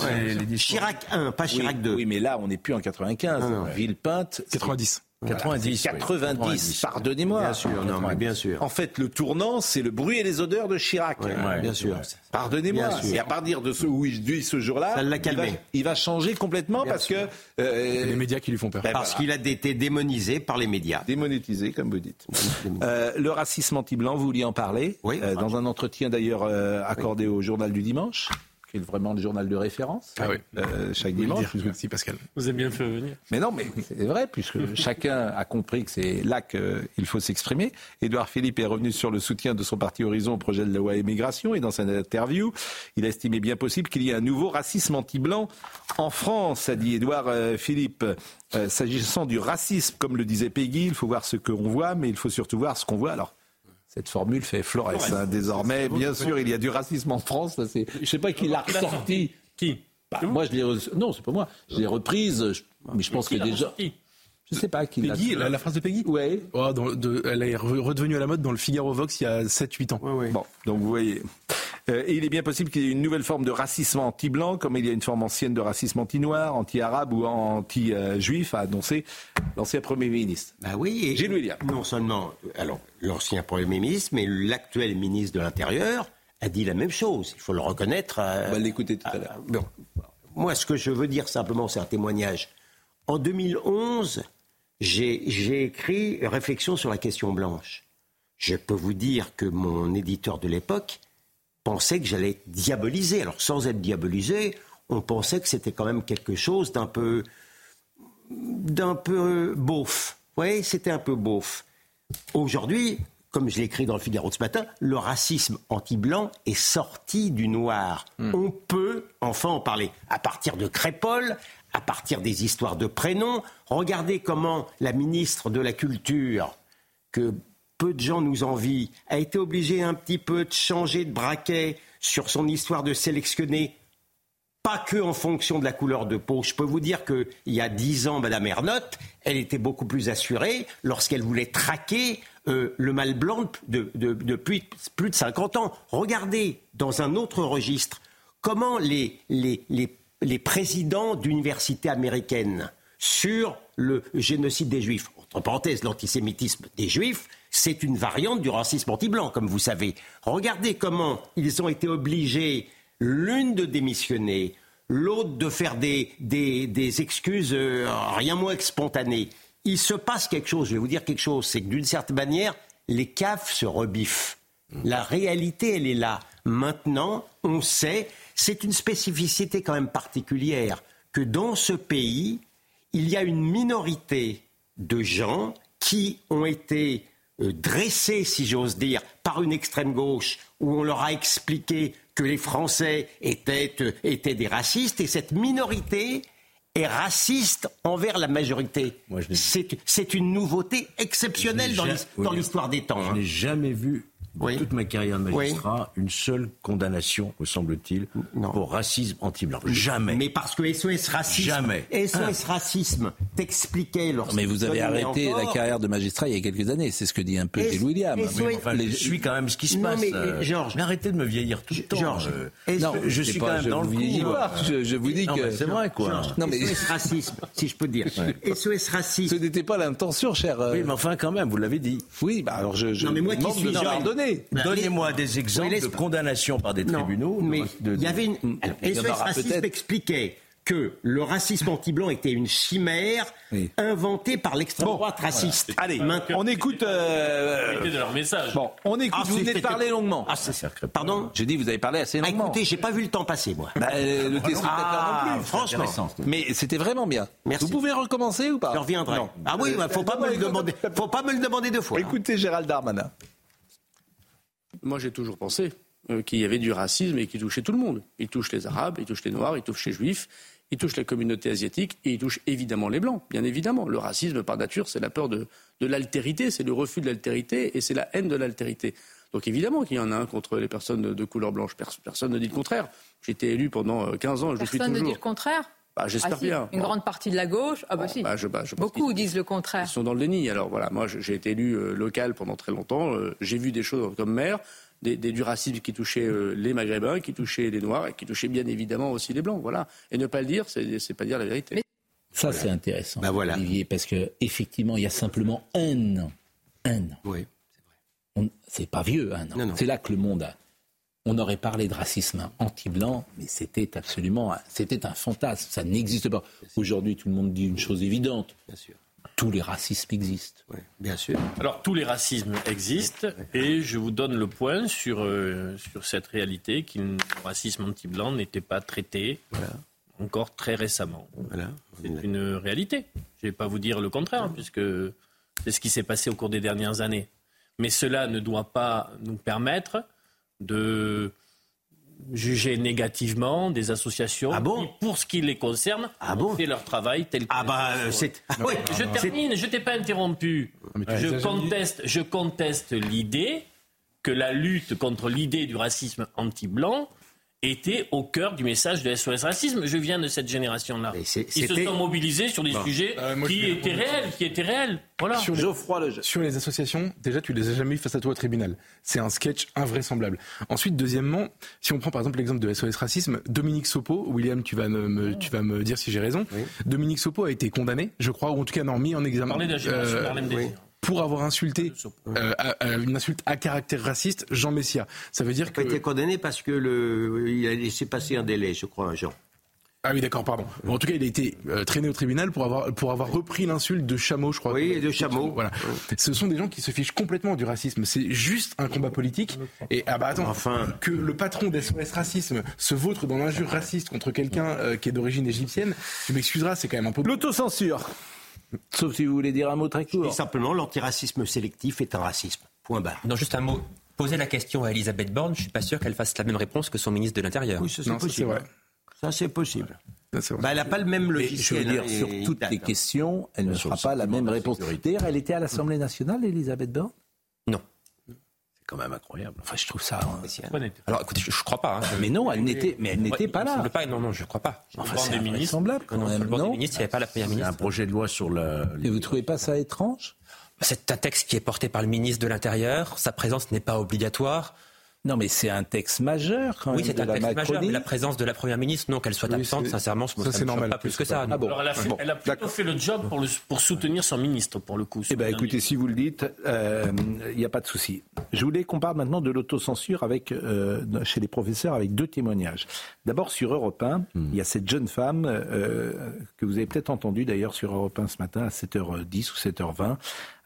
Chirac 1, pas Chirac 2. Oui, mais là, on n'est plus en 95. Villepinte. 90. 90. 90, pardonnez-moi. Bien sûr, non, mais bien sûr. En fait, le tournant, c'est le bruit et les odeurs de Chirac. bien sûr. Pardonnez-moi. Et à partir de ce où il dit ce jour-là, il, va changer complètement parce que euh, les médias qui lui font peur. Ben parce qu'il a été démonisé par les médias. Démonétisé, comme vous dites. Euh, le racisme anti-blanc, vous vouliez en parler oui, euh, dans un entretien d'ailleurs accordé au Journal du Dimanche qui est vraiment le journal de référence. Ah oui. Euh, chaque dimanche. Merci Pascal. Vous avez bien fait venir. Mais non, mais c'est vrai, puisque chacun a compris que c'est là qu'il faut s'exprimer. Édouard Philippe est revenu sur le soutien de son parti Horizon au projet de la loi immigration et dans sa interview, il a estimé bien possible qu'il y ait un nouveau racisme anti-blanc en France, a dit Édouard euh, Philippe. Euh, s'agissant du racisme, comme le disait Peggy, il faut voir ce qu'on voit, mais il faut surtout voir ce qu'on voit. Alors, cette formule fait Flores. Hein, désormais, bien sûr, il y a du racisme en France. Je ne sais pas qui l'a ressorti. Qui bah, Moi, je l'ai. Non, c'est pas moi. Je l'ai reprise, mais je pense que déjà. Je ne sais pas qui Peggy, la, la, phrase de Peggy Oui. Oh, elle est redevenue à la mode dans le Figaro Vox il y a 7-8 ans. Bon, donc vous voyez. Euh, il est bien possible qu'il y ait une nouvelle forme de racisme anti-blanc, comme il y a une forme ancienne de racisme anti-noir, anti-arabe ou anti-juif, a annoncé l'ancien Premier ministre. Bah oui. Gilles William. Non seulement, alors, l'ancien Premier ministre, mais l'actuel ministre de l'Intérieur a dit la même chose. Il faut le reconnaître. On va l'écouter tout à l'heure. Bon. Moi, ce que je veux dire simplement, c'est un témoignage. En 2011, j'ai écrit Réflexion sur la question blanche. Je peux vous dire que mon éditeur de l'époque pensait que j'allais être diabolisé. Alors sans être diabolisé, on pensait que c'était quand même quelque chose d'un peu d'un peu beauf. Oui, c'était un peu beauf. Aujourd'hui, comme je l'ai écrit dans le Figaro de ce matin, le racisme anti-blanc est sorti du noir. Hmm. On peut enfin en parler. À partir de Crépol, à partir des histoires de prénoms, regardez comment la ministre de la Culture, que peu de gens nous envient, a été obligée un petit peu de changer de braquet sur son histoire de sélectionner pas que en fonction de la couleur de peau. Je peux vous dire qu'il y a dix ans, Madame Ernotte, elle était beaucoup plus assurée lorsqu'elle voulait traquer euh, le mal blanc depuis plus de 50 ans. Regardez, dans un autre registre, comment les, les, les, les présidents d'universités américaines sur le génocide des Juifs, entre parenthèses, l'antisémitisme des Juifs, c'est une variante du racisme anti-blanc, comme vous savez. Regardez comment ils ont été obligés, l'une de démissionner, l'autre de faire des, excuses euh, rien moins que spontanées. Il se passe quelque chose, je vais vous dire quelque chose, c'est que d'une certaine manière, les caves se rebiffent. La réalité, elle est là. Maintenant, on sait, c'est une spécificité quand même particulière que dans ce pays, il y a une minorité de gens qui ont été euh, dressés, si j'ose dire, par une extrême gauche, où on leur a expliqué que les Français étaient, euh, étaient des racistes, et cette minorité est raciste envers la majorité. C'est une nouveauté exceptionnelle dans l'histoire des temps. Je hein. n'ai jamais vu toute ma carrière de magistrat, une seule condamnation, me semble-t-il, pour racisme anti-blanc. Jamais. Mais parce que SOS Racisme, Jamais. SOS Racisme t'expliquait lorsque Mais vous avez arrêté la carrière de magistrat il y a quelques années, c'est ce que dit un peu Gilles William. Je suis quand même ce qui se passe. Mais, euh, Georges, mais arrêtez de me vieillir tout le temps. Georges, euh, non, je suis quand même dans le coup. Je, je, vous dis que c'est vrai quoi. non, mais... SOS Racisme, si je peux dire. SOS Racisme. Ce n'était pas l'intention, cher. Euh, oui, mais enfin quand même, vous l'avez dit. Oui, bah alors je. Non, mais moi qui suis bah, Donnez-moi des exemples de condamnation par des tribunaux. mais il y avait une. SOS Racisme expliquait que le racisme anti-blanc était une chimère inventée par l'extrême droite raciste. Allez, on écoute. Euh... de leur message. Bon, on écoute. Ah, vous venez de parler longuement. Ah, Pardon J'ai dit vous avez parlé assez longuement. écoutez, j'ai pas vu le temps passer, moi. Bah, euh, le ah, non plus. Franchement. Mais c'était vraiment bien. Merci. Vous pouvez recommencer ou pas Je reviendrai. Ah oui, il faut pas me le demander. Faut pas me le demander deux fois. Écoutez, Gérald Darmanin. Moi, j'ai toujours pensé euh, qu'il y avait du racisme et qui touchait tout le monde. Il touche les Arabes, il touche les Noirs, il touche les Juifs, il touche la communauté asiatique et il touche évidemment les Blancs, bien évidemment. Le racisme, par nature, c'est la peur de, l'altérité, c'est le refus de l'altérité et c'est la haine de l'altérité. Donc évidemment qu'il y en a un contre les personnes de, couleur blanche. Personne ne dit le contraire. J'ai été élu pendant 15 euh, ans et je suis toujours. Personne ne dit le contraire? Bah, J'espère ah, bien. Une grande partie de la gauche Ah bah si. Bah, bah, Beaucoup disent le contraire. Ils sont dans le déni. Alors voilà, moi j'ai été élu euh, local pendant très longtemps. j'ai vu des choses comme maire du racisme qui touchait euh, les Maghrébins, qui touchait les Noirs et qui touchait bien évidemment aussi les Blancs. Voilà. Et ne pas le dire, c'est pas dire la vérité. Ça, c'est intéressant, bah, voilà. Olivier, parce qu'effectivement, il y a simplement un an. Un an. Oui, c'est vrai. C'est pas vieux, un an. C'est là que le monde a. On aurait parlé de racisme anti-blanc, mais c'était absolument, c'était un fantasme. Ça n'existe pas. Aujourd'hui, tout le monde dit une chose évidente. Bien sûr tous les racismes existent. Oui, bien sûr. Alors tous les racismes existent et je vous donne le point sur, euh, sur cette réalité que le racisme anti-blanc n'était pas traité encore très récemment. Voilà. C'est une réalité. Je ne vais pas vous dire le contraire puisque c'est ce qui s'est passé au cours des dernières années. Mais cela ne doit pas nous permettre de juger négativement des associations ah qui, pour ce qui les concerne, ah ont fait leur travail tel que. Ah bah c'est. je termine. Je t'ai pas interrompu. Je conteste, je conteste l'idée que la lutte contre l'idée du racisme anti-blanc était au cœur du message de SOS Racisme. Je viens de cette génération-là. Ils se sont mobilisés sur des sujets euh, qui, étaient réels, qui étaient réels. Voilà. Sur les, sur les associations, déjà, tu les as jamais eu face à toi au tribunal. C'est un sketch invraisemblable. Ensuite, deuxièmement, si on prend par exemple l'exemple de SOS Racisme, Dominique Sopo, William, tu vas me, tu vas me dire si j'ai raison. Dominique Sopo a été condamné, je crois, ou en tout cas non, mis en examen. Parler euh, pour avoir insulté euh, une insulte à caractère raciste Jean Messia. Ça veut dire qu'il a été condamné parce que le, il a laissé passer un délai, je crois, Jean. Ah oui, d'accord, pardon. en tout cas, il a été euh, traîné au tribunal pour avoir, pour avoir repris l'insulte de chameau, je crois. Oui, de chameau. Voilà. Ce sont des gens qui se fichent complètement du racisme. C'est juste un combat politique. Et ah bah attends, enfin... que le patron d'SOS Racisme se vautre dans l'injure raciste contre quelqu'un euh, qui est d'origine égyptienne, tu m'excuseras, c'est quand même un peu... L'autocensure Sauf si vous voulez dire un mot très court. simplement, l'antiracisme sélectif est un racisme. Point barre. Non, juste un mot. Poser la question à Elisabeth Borne, je suis pas sûr qu'elle fasse la même réponse que son ministre de l'Intérieur. Oui, ça c'est possible. Ça c'est possible. Bah, elle n'a pas le même logiciel. je veux dire, hein, sur toutes les questions, elle ne fera pas la même réponse. D'ailleurs, elle était à l'Assemblée nationale, Elisabeth Borne quand même incroyable. Enfin, je trouve ça. Hein. Alors, écoutez, je, ne crois pas. Hein. Mais non, elle n'était, mais elle n'était pas là. Pas, non, non, je crois pas. Enfin, c'est invraisemblable quand même. Non, il n'y avait pas la première ministre. un projet de loi sur le. Et vous trouvez pas ça étrange? C'est un texte qui est porté par le ministre de l'Intérieur. Sa présence n'est pas obligatoire. Non, mais c'est un texte majeur quand oui, même. Oui, c'est un texte majeur, mais la présence de la Première ministre, non, qu'elle soit absente, sincèrement, ça, c'est normal. Pas plus que ça. Ah bon. Alors, elle a, fait, elle a plutôt fait le job pour, le, pour, soutenir son ministre, pour le coup. Eh bien, écoutez, si vous le dites, il euh, n'y a pas de souci. Je voulais qu'on parle maintenant de l'autocensure avec, euh, chez les professeurs avec deux témoignages. D'abord, sur Europe 1, hmm. il y a cette jeune femme euh, que vous avez peut-être entendue d'ailleurs sur Europe 1 ce matin à 7h10 ou 7h20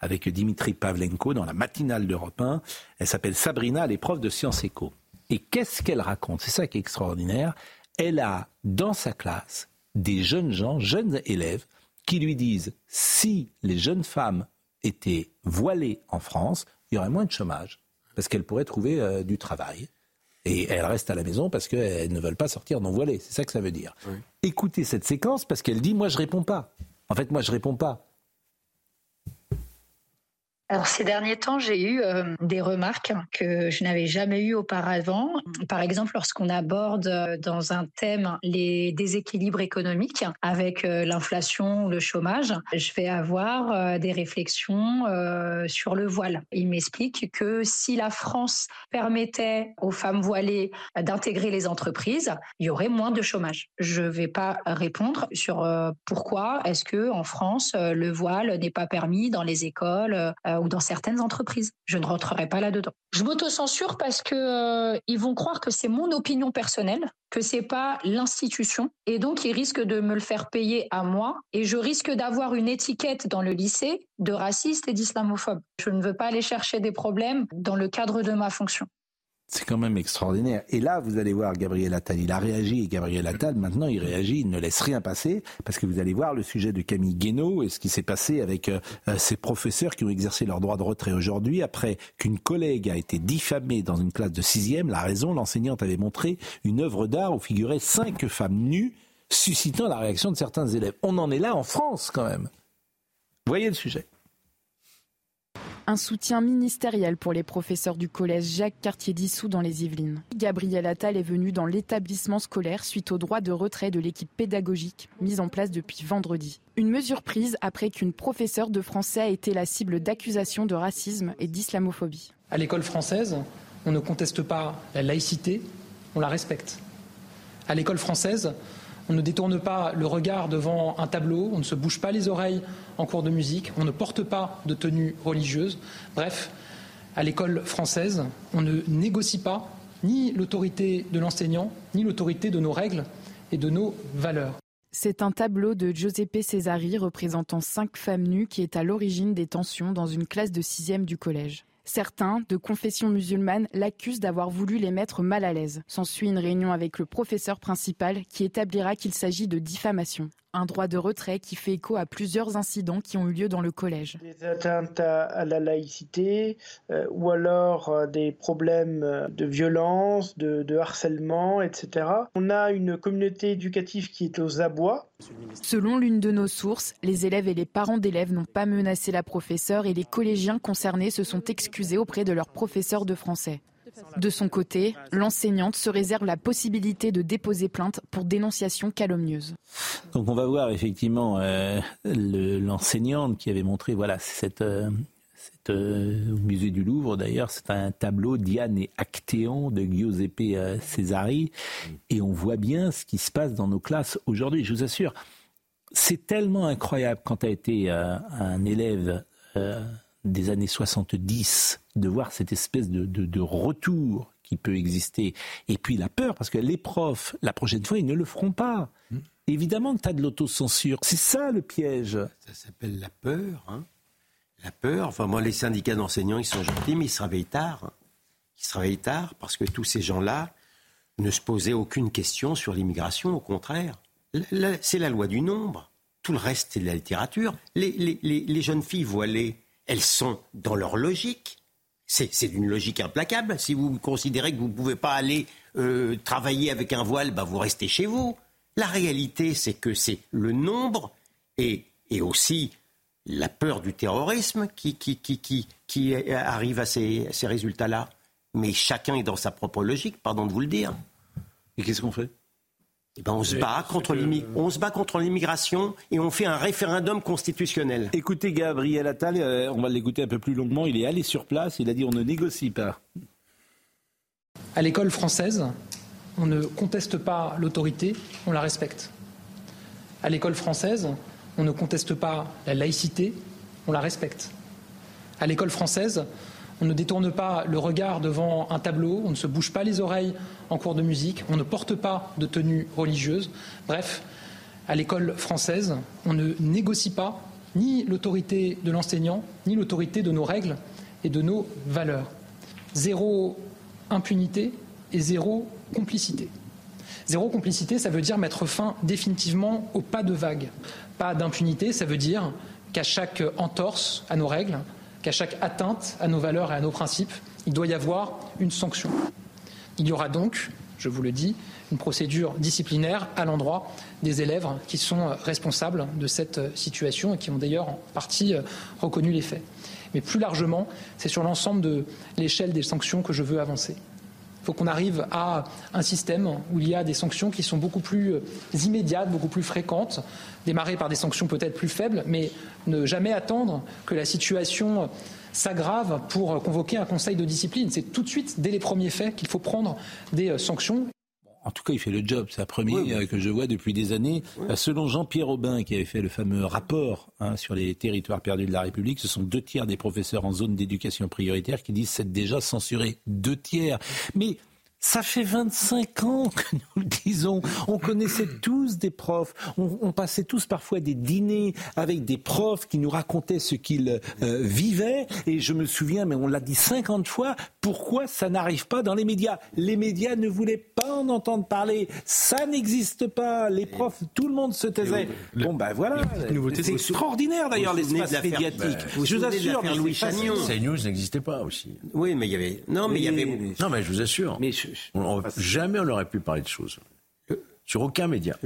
avec Dimitri Pavlenko dans la matinale d'Europe 1. Elle s'appelle Sabrina, elle est prof de sciences éco. Et qu'est-ce qu'elle raconte? C'est ça qui est extraordinaire. Elle a dans sa classe des jeunes gens, jeunes élèves, qui lui disent si les jeunes femmes étaient voilées en France, il y aurait moins de chômage, parce qu'elles pourraient trouver euh, du travail. Et elles restent à la maison parce qu'elles ne veulent pas sortir non voilées. C'est ça que ça veut dire. Écoutez cette séquence parce qu'elle dit Moi, je réponds pas. En fait, moi, je réponds pas. Alors ces derniers temps, j'ai eu euh, des remarques que je n'avais jamais eues auparavant. Par exemple, lorsqu'on aborde euh, dans un thème les déséquilibres économiques avec euh, l'inflation ou le chômage, je vais avoir des réflexions sur le voile. Il m'explique que si la France permettait aux femmes voilées d'intégrer les entreprises, il y aurait moins de chômage. Je ne vais pas répondre sur pourquoi est-ce que en France le voile n'est pas permis dans les écoles ou dans certaines entreprises. Je ne rentrerai pas là-dedans. Je m'auto-censure parce que euh, ils vont croire que c'est mon opinion personnelle, que c'est pas l'institution, et donc ils risquent de me le faire payer à moi, et je risque d'avoir une étiquette dans le lycée de raciste et d'islamophobe. Je ne veux pas aller chercher des problèmes dans le cadre de ma fonction. C'est quand même extraordinaire. Et là, vous allez voir Gabriel Attal, il a réagi et Gabriel Attal, maintenant, il réagit, il ne laisse rien passer, parce que vous allez voir le sujet de Camille Guénaud et ce qui s'est passé avec euh, euh, ces professeurs qui ont exercé leur droit de retrait aujourd'hui, après qu'une collègue a été diffamée dans une classe de sixième. La raison, l'enseignante avait montré une œuvre d'art où figuraient cinq femmes nues, suscitant la réaction de certains élèves. On en est là en France, quand même. Voyez le sujet. Un soutien ministériel pour les professeurs du collège Jacques Cartier-Dissous dans les Yvelines. Gabriel Attal est venu dans l'établissement scolaire suite au droit de retrait de l'équipe pédagogique mise en place depuis vendredi. Une mesure prise après qu'une professeure de français a été la cible d'accusations de racisme et d'islamophobie. À l'école française, on ne conteste pas la laïcité, on la respecte. À l'école française, on ne détourne pas le regard devant un tableau, on ne se bouge pas les oreilles en cours de musique, on ne porte pas de tenue religieuse. Bref, à l'école française, on ne négocie pas ni l'autorité de l'enseignant, ni l'autorité de nos règles et de nos valeurs. C'est un tableau de Giuseppe Cesari représentant cinq femmes nues qui est à l'origine des tensions dans une classe de sixième du collège. Certains, de confession musulmane, l'accusent d'avoir voulu les mettre mal à l'aise. S'ensuit une réunion avec le professeur principal qui établira qu'il s'agit de diffamation un droit de retrait qui fait écho à plusieurs incidents qui ont eu lieu dans le collège. Des atteintes à, la laïcité euh, ou alors euh, des problèmes de violence, de, de, harcèlement, etc. On a une communauté éducative qui est aux abois. Selon l'une de nos sources, les élèves et les parents d'élèves n'ont pas menacé la professeure et les collégiens concernés se sont excusés auprès de leur professeur de français. De son côté, l'enseignante se réserve la possibilité de déposer plainte pour dénonciation calomnieuse. Donc on va voir effectivement euh, l'enseignante qui avait montré voilà cette, euh, euh, au musée du Louvre d'ailleurs, c'est un tableau Diane et Actéon de Giuseppe Cesari et on voit bien ce qui se passe dans nos classes aujourd'hui, je vous assure. C'est tellement incroyable quand tu as été un élève des années 70 de voir cette espèce de, retour qui peut exister. Et puis la peur, parce que les profs, la prochaine fois, ils ne le feront pas. Hmm. Évidemment que tu as de l'autocensure. C'est ça le piège. Ça s'appelle la peur. Hein. La peur. Enfin, moi, les syndicats d'enseignants, ils sont gentils, mais ils se réveillent tard. Hein. Ils se réveillent tard parce que tous ces gens-là ne se posaient aucune question sur l'immigration. Au contraire, c'est la loi du nombre. Tout le reste, c'est de la littérature. Les, les, les jeunes filles voilées, elles sont dans leur logique. C'est une logique implacable. Si vous considérez que vous ne pouvez pas aller euh, travailler avec un voile, bah vous restez chez vous. La réalité, c'est que c'est le nombre et, et, aussi la peur du terrorisme qui, qui, qui, qui, qui arrive à ces, ces résultats-là. Mais chacun est dans sa propre logique, pardon de vous le dire. Et qu'est-ce qu'on fait? Eh ben, on, se bat contre on se bat contre l'immigration et on fait un référendum constitutionnel. Écoutez Gabriel Attal, euh, on va l'écouter un peu plus longuement. Il est allé sur place, il a dit on ne négocie pas. À l'école française, on ne conteste pas l'autorité, on la respecte. À l'école française, on ne conteste pas la laïcité, on la respecte. À l'école française, on ne détourne pas le regard devant un tableau, on ne se bouge pas les oreilles en cours de musique, on ne porte pas de tenue religieuse. Bref, à l'école française, on ne négocie pas ni l'autorité de l'enseignant, ni l'autorité de nos règles et de nos valeurs. Zéro impunité, et zéro complicité. Zéro complicité, ça veut dire mettre fin définitivement au pas de vague. Pas d'impunité, ça veut dire qu'à chaque entorse à nos règles, qu'à chaque atteinte à nos valeurs et à nos principes, il doit y avoir une sanction. Il y aura donc, je vous le dis, une procédure disciplinaire à l'endroit des élèves qui sont responsables de cette situation et qui ont d'ailleurs en partie reconnu les faits. Mais plus largement, c'est sur l'ensemble de l'échelle des sanctions que je veux avancer. Il faut qu'on arrive à un système où il y a des sanctions qui sont beaucoup plus immédiates, beaucoup plus fréquentes, démarrer par des sanctions peut-être plus faibles, mais ne jamais attendre que la situation s'aggrave pour convoquer un conseil de discipline. C'est tout de suite, dès les premiers faits, qu'il faut prendre des sanctions. En tout cas, il fait le job. C'est la première que je vois depuis des années. Selon Jean-Pierre Aubin, qui avait fait le fameux rapport hein, sur les territoires perdus de la République, ce sont deux tiers des professeurs en zone d'éducation prioritaire qui disent c'est déjà censuré. Deux tiers. Mais ça fait 25 ans que nous le disons. On connaissait tous des profs. On, passait tous parfois des dîners avec des profs qui nous racontaient ce qu'ils euh, vivaient. Et je me souviens, mais on l'a dit 50 fois, pourquoi ça n'arrive pas dans les médias? Les médias ne voulaient pas en entendre parler. Ça n'existe pas. Les profs, tout le monde se taisait. bon, ben voilà. C'est extraordinaire d'ailleurs l'espace médiatique. Bah, je vous assure. Louis Chagnon. CNews n'existait pas aussi. Oui, mais il y avait. Non, mais il y avait. Non, mais je vous assure. Mais jamais on n'aurait pu parler de choses. Sur aucun média.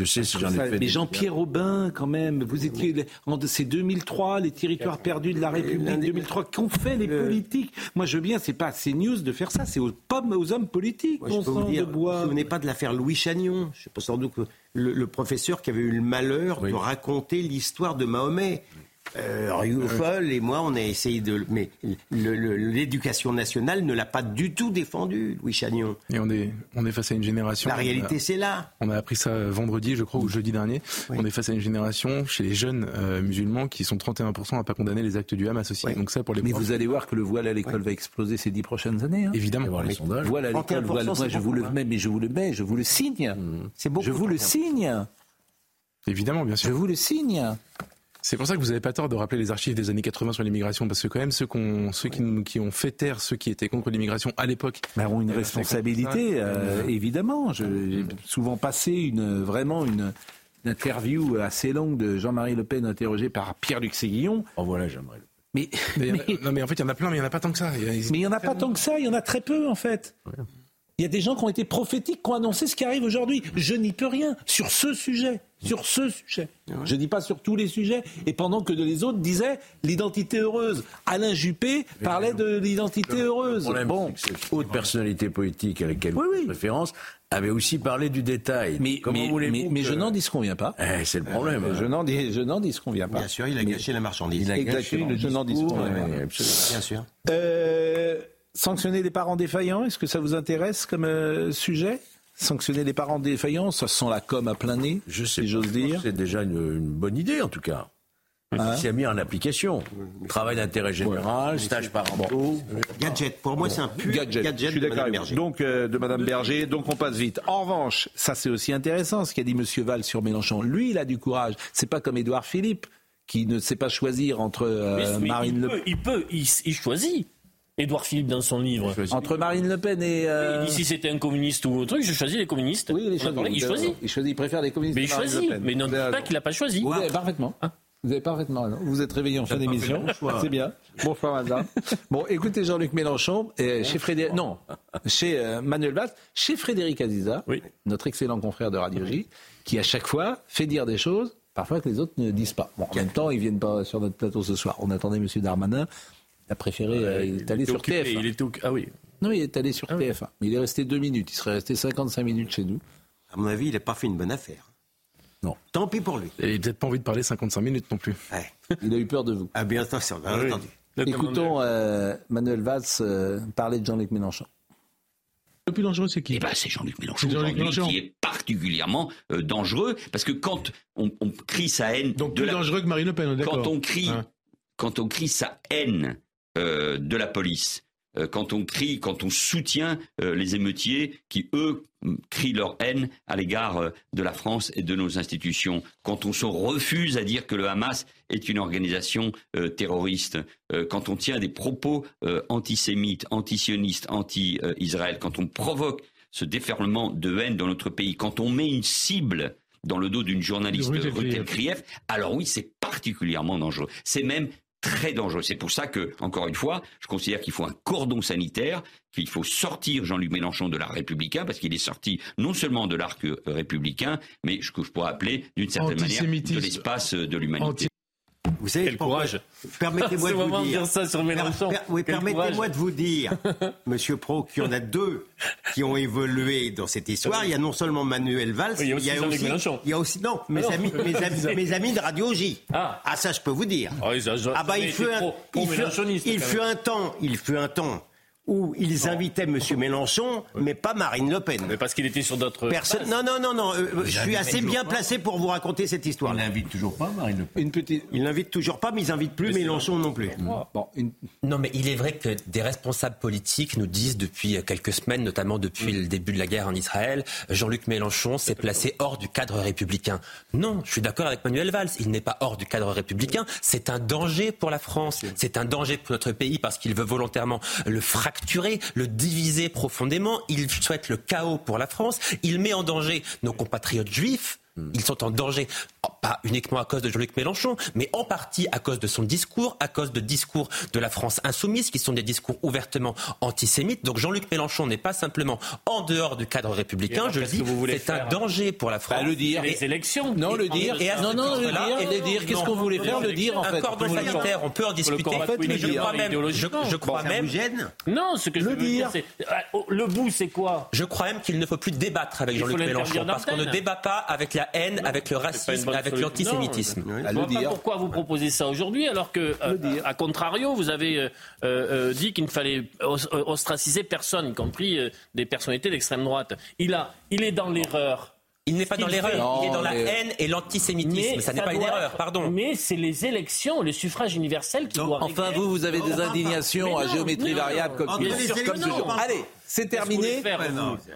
Je sais si j'en ai fait. Mais Jean-Pierre Aubin, quand même, vous étiez. C'est 2003, les territoires perdus de la République, 2003. Qu'ont fait les politiques? Moi, je veux bien, c'est pas à CNews de faire ça, c'est aux pommes, aux hommes politiques. Moi, je vous dire, vous ne vous souvenez pas de l'affaire Louis Chagnon? Je sais pas sans doute le, le, professeur qui avait eu le malheur de raconter l'histoire de Mahomet. Euh, Foll et moi, on a essayé de. Mais l'éducation nationale ne l'a pas du tout défendu, Louis Chagnon. Et on est, on est face à une génération. La réalité, c'est là. On a appris ça vendredi, je crois, ou jeudi dernier. On est face à une génération chez les jeunes euh, musulmans qui sont 31% à pas condamner les actes du Hamas aussi. Donc ça, pour les mais vous allez voir que le voile à l'école va exploser ces dix prochaines années. Hein. Évidemment. Voir les sondages. Voile à l'école, voile. Moi, je vous le mets, mais je vous le mets, je vous le signe. C'est beaucoup. Je vous le signe. Évidemment, bien sûr. Je vous le signe. C'est pour ça que vous n'avez pas tort de rappeler les archives des années 80 sur l'immigration, parce que quand même ceux, ceux qui, qui, ont fait taire ceux qui étaient contre l'immigration à l'époque bah, ont une responsabilité, euh, évidemment. J'ai souvent passé une, vraiment une, interview assez longue de Jean-Marie Le Pen interrogé par Pierre-Luc Séguillon. Oh voilà, j'aimerais. Mais, mais, non, mais en fait, il y en a plein, mais il n'y en a pas tant que ça. mais il n'y en a pas tant que ça, il y en a très peu, en fait. Il y a des gens qui ont été prophétiques, qui ont annoncé ce qui arrive aujourd'hui. Je n'y peux rien sur ce sujet. Sur ce sujet. Je ne dis pas sur tous les sujets. Et pendant que les autres disaient l'identité heureuse. Alain Juppé parlait de l'identité heureuse. Bon, haute personnalité politique à laquelle oui, oui. référence avait aussi parlé du détail. Mais, mais, mais, je n'en dis ce qu'on vient pas. Eh, c'est le problème. je n'en dis, je n'en dis ce qu'on vient pas. Bien sûr, il a gâché la marchandise. Il a gâché je n'en dis ce qu'on vient pas. Bien sûr. Euh, Sanctionner les parents défaillants, est-ce que ça vous intéresse comme euh, sujet? Sanctionner les parents défaillants, ça sent la com à plein nez, je sais, si j'ose dire. C'est déjà une, bonne idée en tout cas. Hein c'est mis en application. Travail d'intérêt général, stage parentaux. Gadget. Pour moi, c'est un pur gadget. Je suis d'accord Donc, euh, de Madame Berger. Donc, on passe vite. En revanche, ça, c'est aussi intéressant, ce qu'a dit Monsieur Valls sur Mélenchon. Lui, il a du courage. C'est pas comme Édouard Philippe, qui ne sait pas choisir entre euh, Marine Le Pen. Il peut, il, il choisit. Édouard Philippe dans son livre. Entre Marine Le Pen et. Euh... si c'était un communiste ou autre truc, je choisis les communistes. Oui, il choisit. Il choisit. Il choisit. Il préfère les communistes. Mais il choisit. Mais non, pas qu'il n'a pas choisi. Vous avez parfaitement. Hein vous avez parfaitement raison. Vous êtes réveillé en fin d'émission. C'est bien. Bonsoir, madame. Bon, écoutez Jean-Luc Mélenchon, et chez Frédéric, non, chez euh, Manuel Valls, chez Frédéric Aziza, oui. notre excellent confrère de Radio J, qui à chaque fois fait dire des choses, parfois que les autres ne disent pas. Bon, en même temps, ils viennent pas sur notre plateau ce soir. On attendait Monsieur Darmanin a préféré. Euh, il est allé sur TF1. Il était Ah oui. Non, il est allé sur ah TF1. Mais il est resté deux minutes. Il serait resté 55 minutes chez nous. À mon avis, il n'a pas fait une bonne affaire. Non. Tant pis pour lui. Et il n'a peut-être pas envie de parler 55 minutes non plus. il a eu peur de vous. Ah bien attention, bien ah entendu. Écoutons euh, Manuel Valls euh, parler de Jean-Luc Mélenchon. Le plus dangereux, c'est qui? Eh ben, C'est Jean-Luc Mélenchon, Jean Mélenchon. qui est particulièrement dangereux, parce que quand on, crie sa haine... Donc plus dangereux que Marine Le Pen, Quand on crie, hein. quand on crie sa haine euh, de la police, euh, quand on crie, quand on soutient euh, les émeutiers qui, eux, crient leur haine à l'égard de la France et de nos institutions, quand on se refuse à dire que le Hamas est une organisation terroriste, quand on tient des propos antisémites, antisionistes, anti-Israël, quand on provoque ce déferlement de haine dans notre pays, quand on met une cible dans le dos d'une journaliste Ruth Krief, alors oui, c'est particulièrement dangereux. C'est même très dangereux. C'est pour ça que, encore une fois, je considère qu'il faut un cordon sanitaire, qu'il faut sortir Jean-Luc Mélenchon de l'art républicain, parce qu'il est sorti non seulement de l'arc républicain, mais ce que je pourrais appeler, d'une certaine manière, de l'espace de l'humanité. Vous savez, Quel courage Permettez-moi de vous dire. ça sur Mélenchon. oui, permettez-moi de vous dire, Monsieur Pro, qu'il y en a deux qui ont évolué dans cette histoire. Il y a non seulement Manuel Valls, il y a aussi, il Mélenchon. il y a aussi non, mes, Amis, mes, amis, mes amis de Radio J. Ah. ah, ça je peux vous dire. Ah, ah bah il fut un, il fut, il fut un temps, il fut un temps où ils invitaient M. Mélenchon, mais pas Marine Le Pen. Mais parce qu'il était sur d'autres. Personne. Non, non, non, non. Euh, je suis assez bien placé pour vous raconter cette histoire. Il n'invite toujours pas Marine Le Pen. Une petite. Il n'invite toujours pas, mais ils n'invitent plus Mélenchon non plus. Bon, Non, mais il est vrai que des responsables politiques nous disent depuis quelques semaines, notamment depuis le début de la guerre en Israël, Jean-Luc Mélenchon s'est placé hors du cadre républicain. Non, je suis d'accord avec Manuel Valls. Il n'est pas hors du cadre républicain. C'est un danger pour la France. C'est un danger pour notre pays parce qu'il veut volontairement le fracturer le diviser profondément. Il souhaite le chaos pour la France. Il met en danger nos compatriotes juifs. Ils sont en danger pas uniquement à cause de Jean-Luc Mélenchon, mais en partie à cause de son discours, à cause de discours de la France insoumise, qui sont des discours ouvertement antisémites. Donc Jean-Luc Mélenchon n'est pas simplement en dehors du cadre républicain, je le dis, c'est un danger pour la France. Bah, le dire. Les élections. Non, le dire. non, non, le dire. Et le dire. Qu'est-ce qu'on voulait faire Le dire, en fait. Un cordon sanitaire, on peut en discuter. mais je crois même. Je crois même. Non, ce que je veux dire, c'est. Ah, oh, le bout, c'est quoi? Je crois même qu'il ne faut plus débattre avec Jean-Luc Mélenchon, parce qu'on ne débat pas avec la haine, avec le racisme, avec l'antisémitisme. pourquoi vous proposez ça aujourd'hui alors que, euh, à contrario, vous avez euh, euh, dit qu'il ne fallait ostraciser personne, y compris des personnalités d'extrême droite. Il, a, il est dans l'erreur. Il n'est pas dans l'erreur, il est dans la haine et l'antisémitisme. Ça n'est pas une erreur, pardon. Mais c'est les élections, le suffrage universel qui doit. Enfin, vous, vous avez des indignations à géométrie variable comme, toujours. Allez, c'est terminé.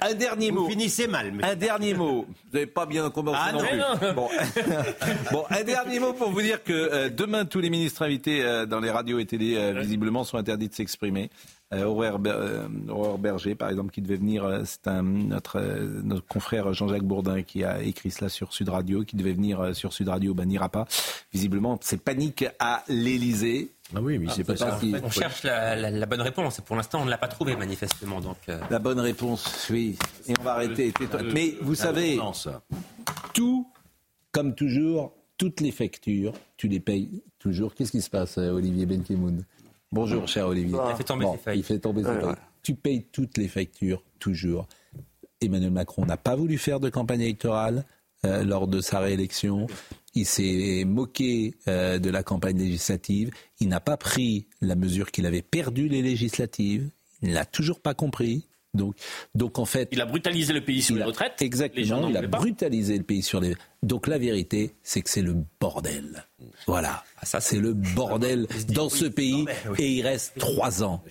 Un dernier mot. Vous finissez mal. Un dernier mot. Vous n'avez pas bien commencé ah, non, plus. Bon. un dernier mot pour vous dire que euh, demain, tous les ministres invités euh, dans les radios et télé, euh, visiblement, sont interdits de s'exprimer. Aurore, Berger, par exemple, qui devait venir, c'est notre, notre confrère Jean-Jacques Bourdin qui a écrit cela sur Sud Radio, qui devait venir sur Sud Radio, ben, n'ira pas. Visiblement, c'est panique à l'Elysée. Ah oui, mais c'est pas ça. On cherche la, bonne réponse. Pour l'instant, on ne l'a pas trouvée manifestement. Donc, euh. La bonne réponse, oui. Et on va arrêter. mais vous savez, tout, comme toujours, toutes les factures, tu les payes toujours. Qu'est-ce qui se passe, euh, Olivier Benkemoun? Bonjour, cher Olivier. Il fait tomber ses Il fait tomber ses Tu payes toutes les factures, toujours. Emmanuel Macron n'a pas voulu faire de campagne électorale euh, lors de sa réélection il s'est moqué euh, de la campagne législative, il n'a pas pris la mesure qu'il avait perdu les législatives, il n'a toujours pas compris. Donc, donc en fait, il a brutalisé le pays sur les retraites. Exactement, il a brutalisé le pays sur les. Donc la vérité, c'est que c'est le bordel. Voilà, ah, ça c'est le bordel dans ce pays et il reste trois ans.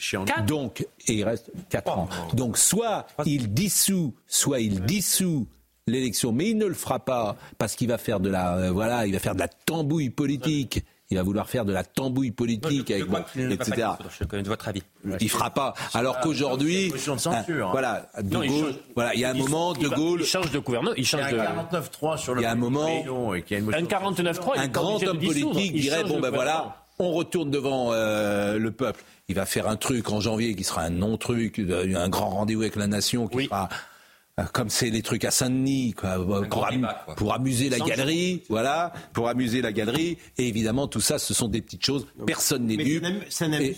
Donc et il reste quatre ans. Donc soit il dissout, soit il dissout l'élection, mais il ne le fera pas parce qu'il va faire de la, euh, voilà, il va faire de la tambouille politique. Il va vouloir faire de la tambouille politique avec etc. Je connais votre avis. Il fera pas. Alors qu'aujourd'hui, hein. voilà, de Gaulle, voilà, il y a un moment, de Gaulle, il change de gouvernement, il change de. 49-3 sur le. Il y a un moment, un 49-3, un grand homme politique dirait bon ben voilà, on retourne devant euh, le peuple. Il va faire un truc en janvier qui sera un non-truc, euh, un grand rendez-vous avec la nation qui sera comme c'est les trucs à Saint-Denis, pour, amuser la galerie, voilà, pour amuser la galerie. Et évidemment, tout ça, ce sont des petites choses. Personne n'est dupe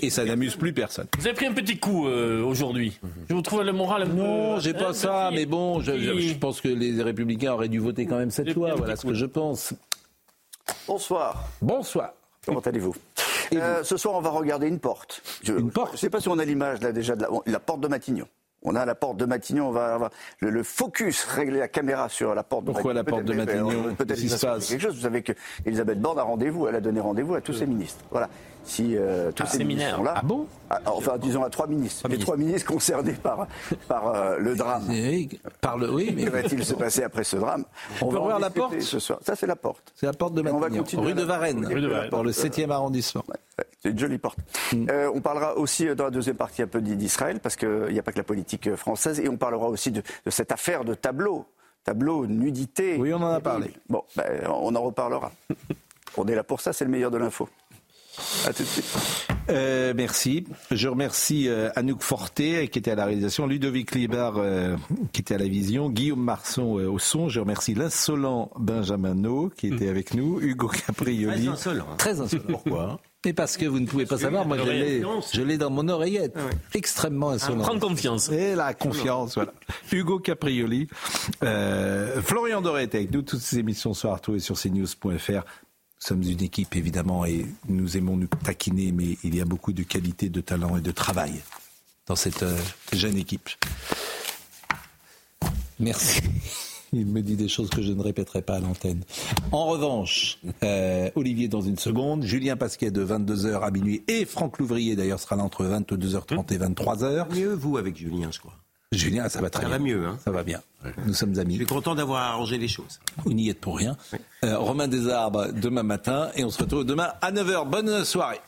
et, ça n'amuse plus personne. Vous avez pris un petit coup euh, aujourd'hui. Je vous trouve le moral. Non, j'ai pas ça, mais bon, je, pense que les Républicains auraient dû voter quand même cette loi. Voilà ce que je pense. Bonsoir. Bonsoir. Comment allez-vous? Euh, Ce soir, on va regarder une porte. une porte? Je ne sais pas si on a l'image là déjà de la porte de Matignon. On a la porte de Matignon, on va avoir le, focus, régler la caméra sur la porte de Pourquoi la porte de Matignon Peut-être qu'il se passe quelque chose. Vous savez qu'Elisabeth Borne a rendez-vous, elle a donné rendez-vous à tous ses ministres. Voilà si euh, tous ces ministres sont là. Ah bon ah, Enfin, disons à trois ministres. les trois ministres concernés par, par euh, le drame. Oui, par le, oui, mais... Que va-t-il se passer après ce drame On, peut ouvrir la porte ce soir. Ça, c'est la porte. C'est la porte de Matignon. Rue de Varennes, rue de Varennes. pour le 7e arrondissement. c'est une jolie porte. Mm. Euh, on parlera aussi dans la deuxième partie un peu d'Israël, parce qu'il n'y a pas que la politique française, et on parlera aussi de, cette affaire de tableau. Tableau, nudité. Oui, on en a parlé. Bon, ben, on en reparlera. on est là pour ça, c'est le meilleur de l'info. À tout de suite. Euh, merci. Je remercie euh, Anouk Forté qui était à la réalisation, Ludovic Libar euh, qui était à la vision, Guillaume Marson euh, au son. Je remercie l'insolent Benjamino qui était avec nous, Hugo Caprioli. Très insolent. Hein. Très insolent. Pourquoi mais parce que vous ne pouvez pas savoir, moi je l'ai dans mon oreillette. Ah Extrêmement insolent. Prendre confiance. Et la confiance, voilà. Hugo Caprioli. Florian Doré était avec nous. Toutes ces émissions sont à retrouver sur cnews.fr sommes une équipe évidemment et nous aimons nous taquiner, mais il y a beaucoup de qualité, de talent et de travail dans cette euh, jeune équipe. Merci. Il me dit des choses que je ne répéterai pas à l'antenne. En revanche, euh, Olivier dans une seconde, Julien Pasquet de 22h à minuit et Franck Louvrier d'ailleurs sera là entre 22h30 et 23h. Mieux vous avec Julien, je crois. Julien, ça va très bien. Ça va mieux. Hein ça va bien. Nous sommes amis. Je suis content d'avoir arrangé les choses. Vous n'y êtes pour rien. Euh, Romain Desarbres, demain matin. Et on se retrouve demain à 9h. Bonne soirée.